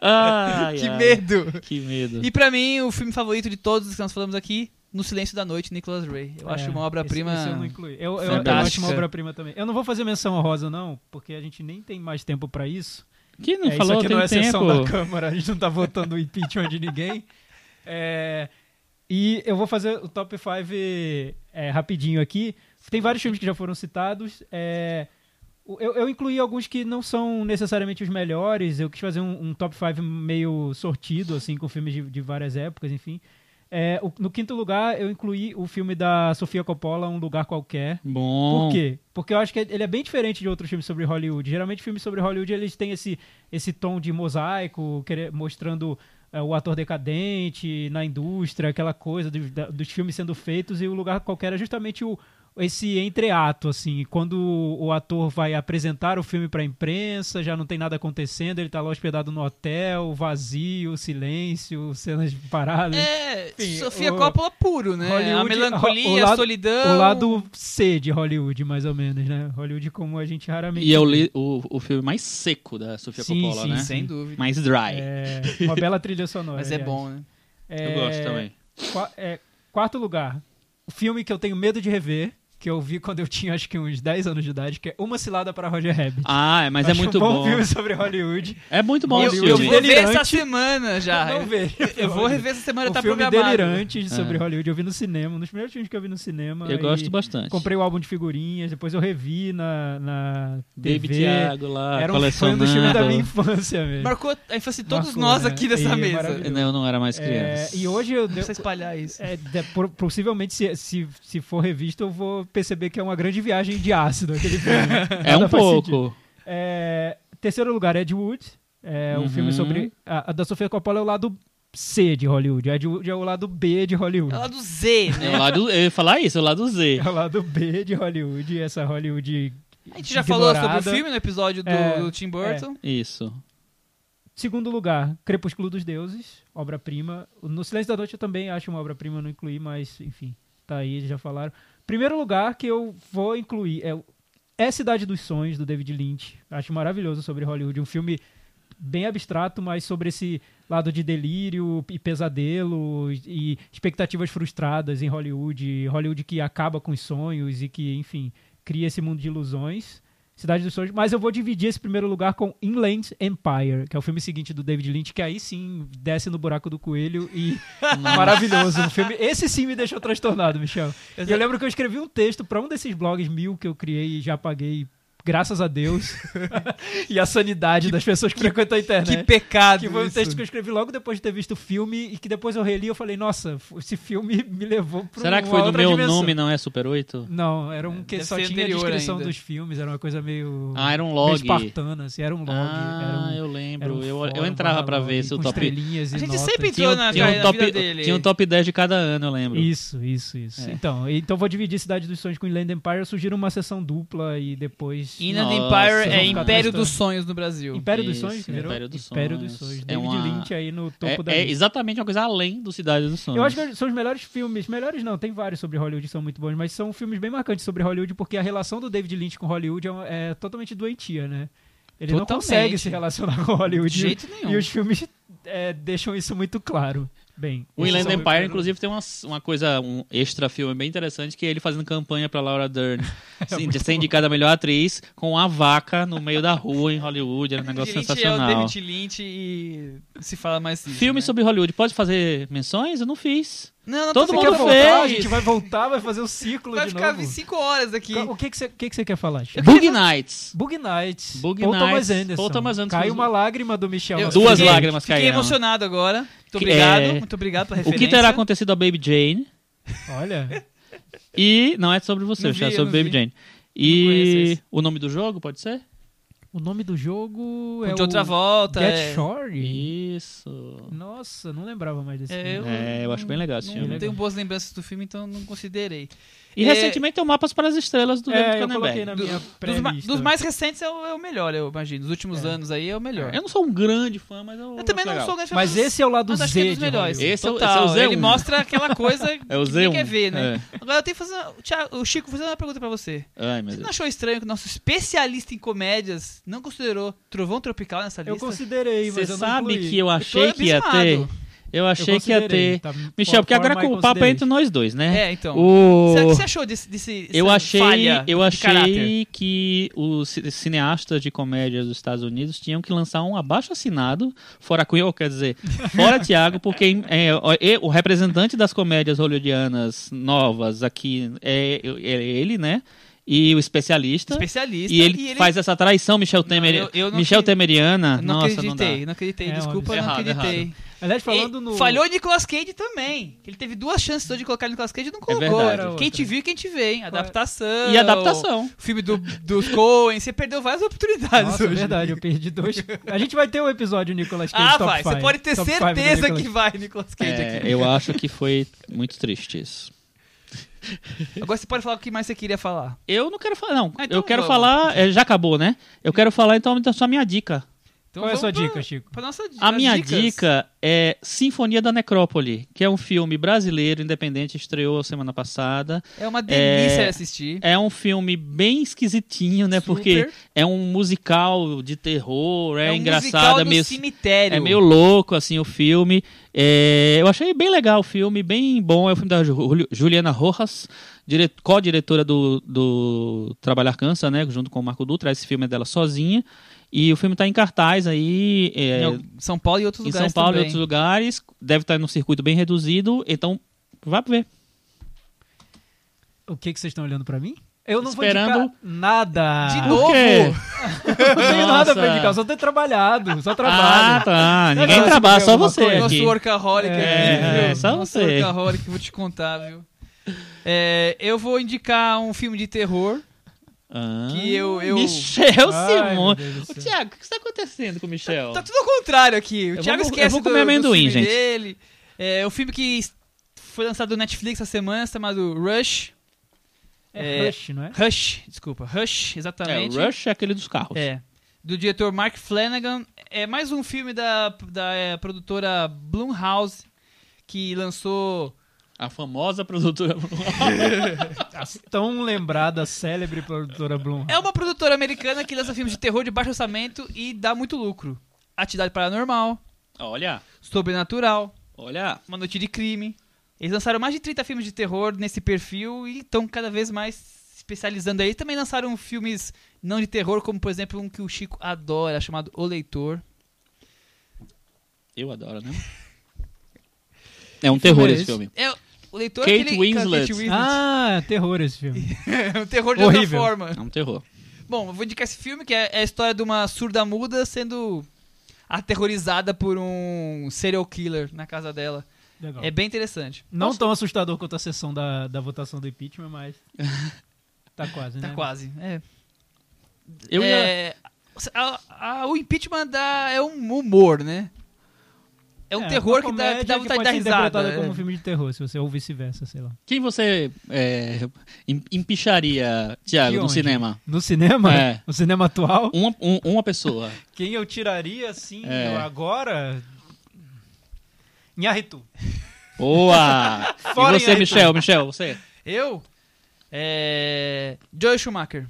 Ai, Que ai, medo! Que medo. E pra mim, o filme favorito de todos que nós falamos aqui, No Silêncio da Noite, Nicholas Ray. Eu acho É, uma obra-prima. eu não incluí. Eu, eu, acho uma obra-prima também. Eu não vou fazer menção honrosa, não, porque a gente nem tem mais tempo pra isso. Que não É, falou, isso aqui tem não é sessão tempo. da Câmara, a gente não tá votando o impeachment de ninguém. É, e eu vou fazer o top 5 é, rapidinho aqui. Tem vários filmes que já foram citados. é, eu, eu incluí alguns que não são necessariamente os melhores. Eu quis fazer um, um top 5 meio sortido, assim, com filmes de, de várias épocas, enfim. É, o- no quinto lugar, eu incluí o filme da Sofia Coppola, Um Lugar Qualquer. Bom. Por quê? Porque eu acho que ele é bem diferente de outros filmes sobre Hollywood. Geralmente filmes sobre Hollywood eles têm esse, esse tom de mosaico, querer- mostrando o ator decadente na indústria, aquela coisa da- dos filmes sendo feitos e o lugar qualquer é justamente o esse entreato assim, quando o ator vai apresentar o filme para a imprensa, já não tem nada acontecendo, ele tá lá hospedado no hotel, vazio, silêncio, cenas paradas. É, Enfim, Sofia o- Coppola puro, né? a Hollywood- melancolia, o lado- a solidão. O lado C de Hollywood, mais ou menos, né? Hollywood como a gente raramente E é o, o, o filme mais seco da Sofia Sim, Coppola, sim, né? sim. Sem dúvida. Mais dry. É, uma bela trilha sonora. Mas é aliás. bom, né? É, Eu gosto também. qua- é, quarto lugar, o filme que eu tenho medo de rever, que eu vi quando eu tinha acho que uns 10 anos de idade, que é Uma Cilada para Roger Rabbit. Ah, mas Eu é muito um bom. bom. filme sobre Hollywood. É muito bom eu, esse eu Hollywood filme. vou ver essa semana já. Não vejo. Eu vou rever essa semana, o tá filme programado. delirante sobre É. Hollywood. Eu vi no cinema, um dos primeiros filmes que eu vi no cinema. Eu e gosto bastante. Comprei o álbum de figurinhas, depois eu revi na, na Baby TV. Thiago lá, Era um, colecionando. dos filmes da minha infância mesmo. Marcou a infância de todos Marcou, nós né? aqui E dessa é mesa. Eu não era mais É, criança. e hoje eu Não deu, precisa espalhar isso. é, de- por- possivelmente se, se, se for revisto eu vou perceber que é uma grande viagem de ácido aquele filme. É um pouco. É, terceiro lugar, Ed Wood. É um Uhum. filme sobre. A, a da Sofia Coppola é o lado C de Hollywood. Ed Wood é o lado B de Hollywood. É lá do Z, É né? o lado, eu ia falar isso, é o lado Z. É o lado B de Hollywood. Essa Hollywood. A gente já falou sobre o ignorada. filme no episódio do, É, do Tim Burton. Isso. Segundo lugar, Crepúsculo dos Deuses, obra-prima. No Silêncio da Noite eu também acho uma obra-prima, não incluí, mas enfim, tá aí, já falaram. Primeiro lugar que eu vou incluir é, é Cidade dos Sonhos, do David Lynch. Acho maravilhoso sobre Hollywood. Um filme bem abstrato, mas sobre esse lado de delírio e pesadelo e expectativas frustradas em Hollywood. Hollywood que acaba com os sonhos e que, enfim, cria esse mundo de ilusões. Cidade dos Sonhos, mas eu vou dividir esse primeiro lugar com Inland Empire, que é o filme seguinte do David Lynch, que aí sim desce no buraco do coelho e maravilhoso. Um filme, esse sim me deixou transtornado, Michel. E eu lembro que eu escrevi um texto para um desses blogs mil que eu criei e já paguei, graças a Deus, e a sanidade das pessoas que frequentam a internet. Que pecado Que foi um isso. texto que eu escrevi logo depois de ter visto o filme e que depois eu reli e eu falei, nossa, esse filme me levou para Será que foi do meu nome, não é Super 8? Não, era um que Deve só tinha a descrição ainda. dos filmes, era uma coisa meio. Ah, era um meio log. espartana, assim, era um log. Ah, era um, eu lembro. um eu, fórum eu entrava barra pra log, ver se o top. estrelinhas A gente notas. sempre entrou na, tinha, um top vida dele. tinha um top 10 de cada ano, eu lembro. Isso, isso, isso. É. Então, então vou dividir Cidade dos Sonhos com Inland Empire, surgiram uma sessão dupla e depois. Inland Nossa, Empire é Império dos Sonhos no Brasil. Império dos Sonhos, virou? Império dos Império dos Sonhos. Sonhos. É David uma- Lynch aí no topo É, da é exatamente uma coisa além do Cidade dos Sonhos. Eu acho que são os melhores filmes. Melhores não, tem vários sobre Hollywood que são muito bons, mas são filmes bem marcantes sobre Hollywood porque a relação do David Lynch com Hollywood é, uma- é totalmente doentia, né? Ele não Totalmente. consegue se relacionar com Hollywood. De jeito nenhum. E os filmes é, deixam isso muito claro. Bem, O Inland Empire, primeiro- inclusive, tem uma, uma coisa, um extra filme bem interessante, que é ele fazendo campanha pra Laura Dern sim, de ser indicada a melhor atriz com a vaca no meio da rua em Hollywood. Era um negócio Lynch é o sensacional. David Lynch e se fala mais Filme né? sobre Hollywood, pode fazer menções? Eu não fiz. Não, não Todo mundo quer fez. voltar? A gente vai voltar, vai fazer o ciclo Vai de ficar novo. 5 horas aqui. O que, que, você, o que, que você quer falar, Chico? Bug Nights. Bug Nights. Bug Paul Nights, Thomas Anderson. Paul Thomas Anderson. Cai uma lágrima do Michel. Eu Duas frente. lágrimas Fiquei caíram. emocionado agora. Muito obrigado, é, muito obrigado pela O referência. que terá acontecido a Baby Jane? Olha, E não é sobre você, é vi, sobre eu não Baby vi. Jane. E o nome do jogo, pode ser? O nome do jogo Com é de outra o volta. Get é... Shore. Isso. Nossa, não lembrava mais desse É, filme. É, eu acho bem legal esse Não, filme. não tenho boas lembranças do filme, então não considerei. E É, recentemente tem o Mapas para as Estrelas do É, David eu Cronenberg. na Do- minha dos, dos mais recentes é o, é o melhor, eu imagino. Dos últimos anos aí é o melhor. Eu não sou um grande fã, mas eu, Eu também não legal. sou grande fã, Mas esse é o lado Z é dos melhores. Esse é o- Total. esse é o Z1. Ele mostra aquela coisa É o que ninguém Z1. quer ver, né? É. Agora eu tenho que fazer. O, Thiago- o Chico, vou fazer uma pergunta pra você. Ai, meu Você não achou estranho que o nosso especialista em comédias não considerou Trovão Tropical nessa Eu lista? considerei, mas Você eu não sabe incluí. que eu achei que ia ter. Eu achei que ia ter. tá? Michel, porque agora o papo é entre nós dois, né? É, então. O... Que você achou desse, desse Eu achei, falha eu achei que os ci- cineastas de comédia dos Estados Unidos tinham que lançar um abaixo assinado, fora Quill, quer dizer, fora Thiago, porque é, o- e- o representante das comédias hollywoodianas novas aqui é, é ele, né? E o especialista. Especialista. E ele, faz essa traição, Michel Temer, eu- eu não Michel acredito- Temeriana. Não Nossa, acreditei, não não, acreditei. É, Desculpa, óbvio. não Errado, acreditei. Aliás, falando E no... Falhou o Nicolas Cage também. Ele teve duas chances de colocar o Nicolas Cage e não colocou. verdade. Era Quem te viu e quem te vê, hein? Adaptação. dá. E adaptação. O filme do, dos Coen. Você perdeu várias oportunidades Nossa, é hoje. verdade, eu perdi dois. A gente vai ter um episódio Nicolas Cage Ah, top vai. Você five. pode ter Top certeza que vai Nicolas Cage É, aqui. eu acho que foi muito triste isso. Agora você pode falar o que mais você queria falar. Eu não quero falar, não. Ah, então eu quero vamos. falar. é, já acabou, né? Eu quero falar então da sua minha dica. Então Qual é a sua pra- dica, Chico? Pra nossa A minha dicas. dica é Sinfonia da Necrópole, que é um filme brasileiro independente, estreou semana passada. É uma delícia É- assistir. É um filme bem esquisitinho, né? Porque Super. é um musical de terror, é, um engraçado, é meio, cemitério. é meio louco, assim, o filme. É, eu achei bem legal o filme, bem bom. É o filme da Ju- Juliana Rojas, dire- co-diretora do, do Trabalhar Cansa, né? Junto com o Marco Dutra. Esse filme é dela sozinha. E o filme tá em cartaz aí. é, Em São Paulo e outros em São lugares Paulo e também. outros lugares. Deve estar num circuito bem reduzido. Então, vá ver. O que, que vocês estão olhando pra mim? Eu não Esperando- vou indicar nada. De Por novo? não tenho nada pra indicar, eu só tenho trabalhado, só Ah, trabalho. tá. Ninguém Nossa, trabalha, só você coisa? Nosso aqui. workaholic É, aqui, viu? é, só Nosso você. workaholic, vou te contar, viu? É, eu vou indicar um filme de terror. Ah, Que eu- eu- Michel Simon. do Ô, céu. Thiago, o que está acontecendo com o Michel? Tá tudo ao contrário aqui. O Eu Thiago vou- esquece eu vou do, comer do amendoim, filme gente. dele. É, o filme que foi lançado no Netflix essa semana, chamado Rush. É, É, Rush, não é? Rush, desculpa. Rush, É, exatamente. o Rush é aquele dos carros. É. Do diretor Mark Flanagan. É mais um filme da, da é, produtora Blumhouse, que lançou... A famosa produtora. A tão lembrada, célebre produtora Blum. É uma produtora americana que lança filmes de terror de baixo orçamento e dá muito lucro. Atividade Paranormal, olha, Sobrenatural, olha. Uma Noite de Crime. Eles lançaram mais de 30 filmes de terror nesse perfil e estão cada vez mais se especializando aí. Também lançaram filmes não de terror, como por exemplo um que o Chico adora, chamado O Leitor. Eu adoro, né? É um terror é esse esse? filme. É, o Leitor Kate é aquele... Winslet. Kate Ah, terror esse filme. É um terror de Horrível. outra forma. É um terror. Bom, eu vou indicar esse filme, que é é a história de uma surda muda sendo aterrorizada por um serial killer na casa dela. Legal. É bem interessante. Não tão assustador quanto a sessão da, da votação do impeachment, mas. Tá quase, né? Tá quase. É. Eu ia- É, a- a- o impeachment dá, é um humor, né? É um É, terror que dá, que dá vontade de pode dar ser risada. é. como um filme de terror, se você ou vice-versa, sei lá. Quem você é, em- empicharia, Thiago, De no cinema? No cinema? É. No cinema atual? Uma, um- uma pessoa. Quem eu tiraria, assim, É. agora. Nharritu. Boa! Fora e você. Michel? Michel, você? Eu? É. Joel Schumacher.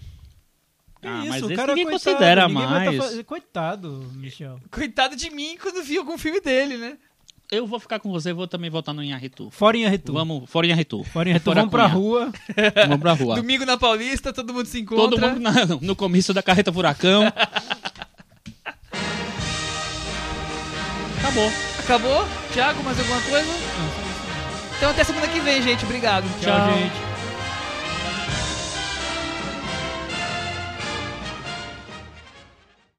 Que Ah, isso, mas o esse cara ninguém coitado, considera ninguém tá mais. fa- Coitado, Michel. Coitado de mim quando vi algum filme dele, né? Eu vou ficar com você, vou também votar no Inharitu. Fora Inharitu. Vamos, fora Inharitu. Fora Inharitu, Fora vamos pra rua. Vamos pra rua. Domingo na Paulista, todo mundo se encontra. Todo mundo na- no comício da carreta furacão. Acabou. Acabou? Thiago, mais alguma coisa? Então até semana que vem, gente. Obrigado. Tchau, Tchau. gente.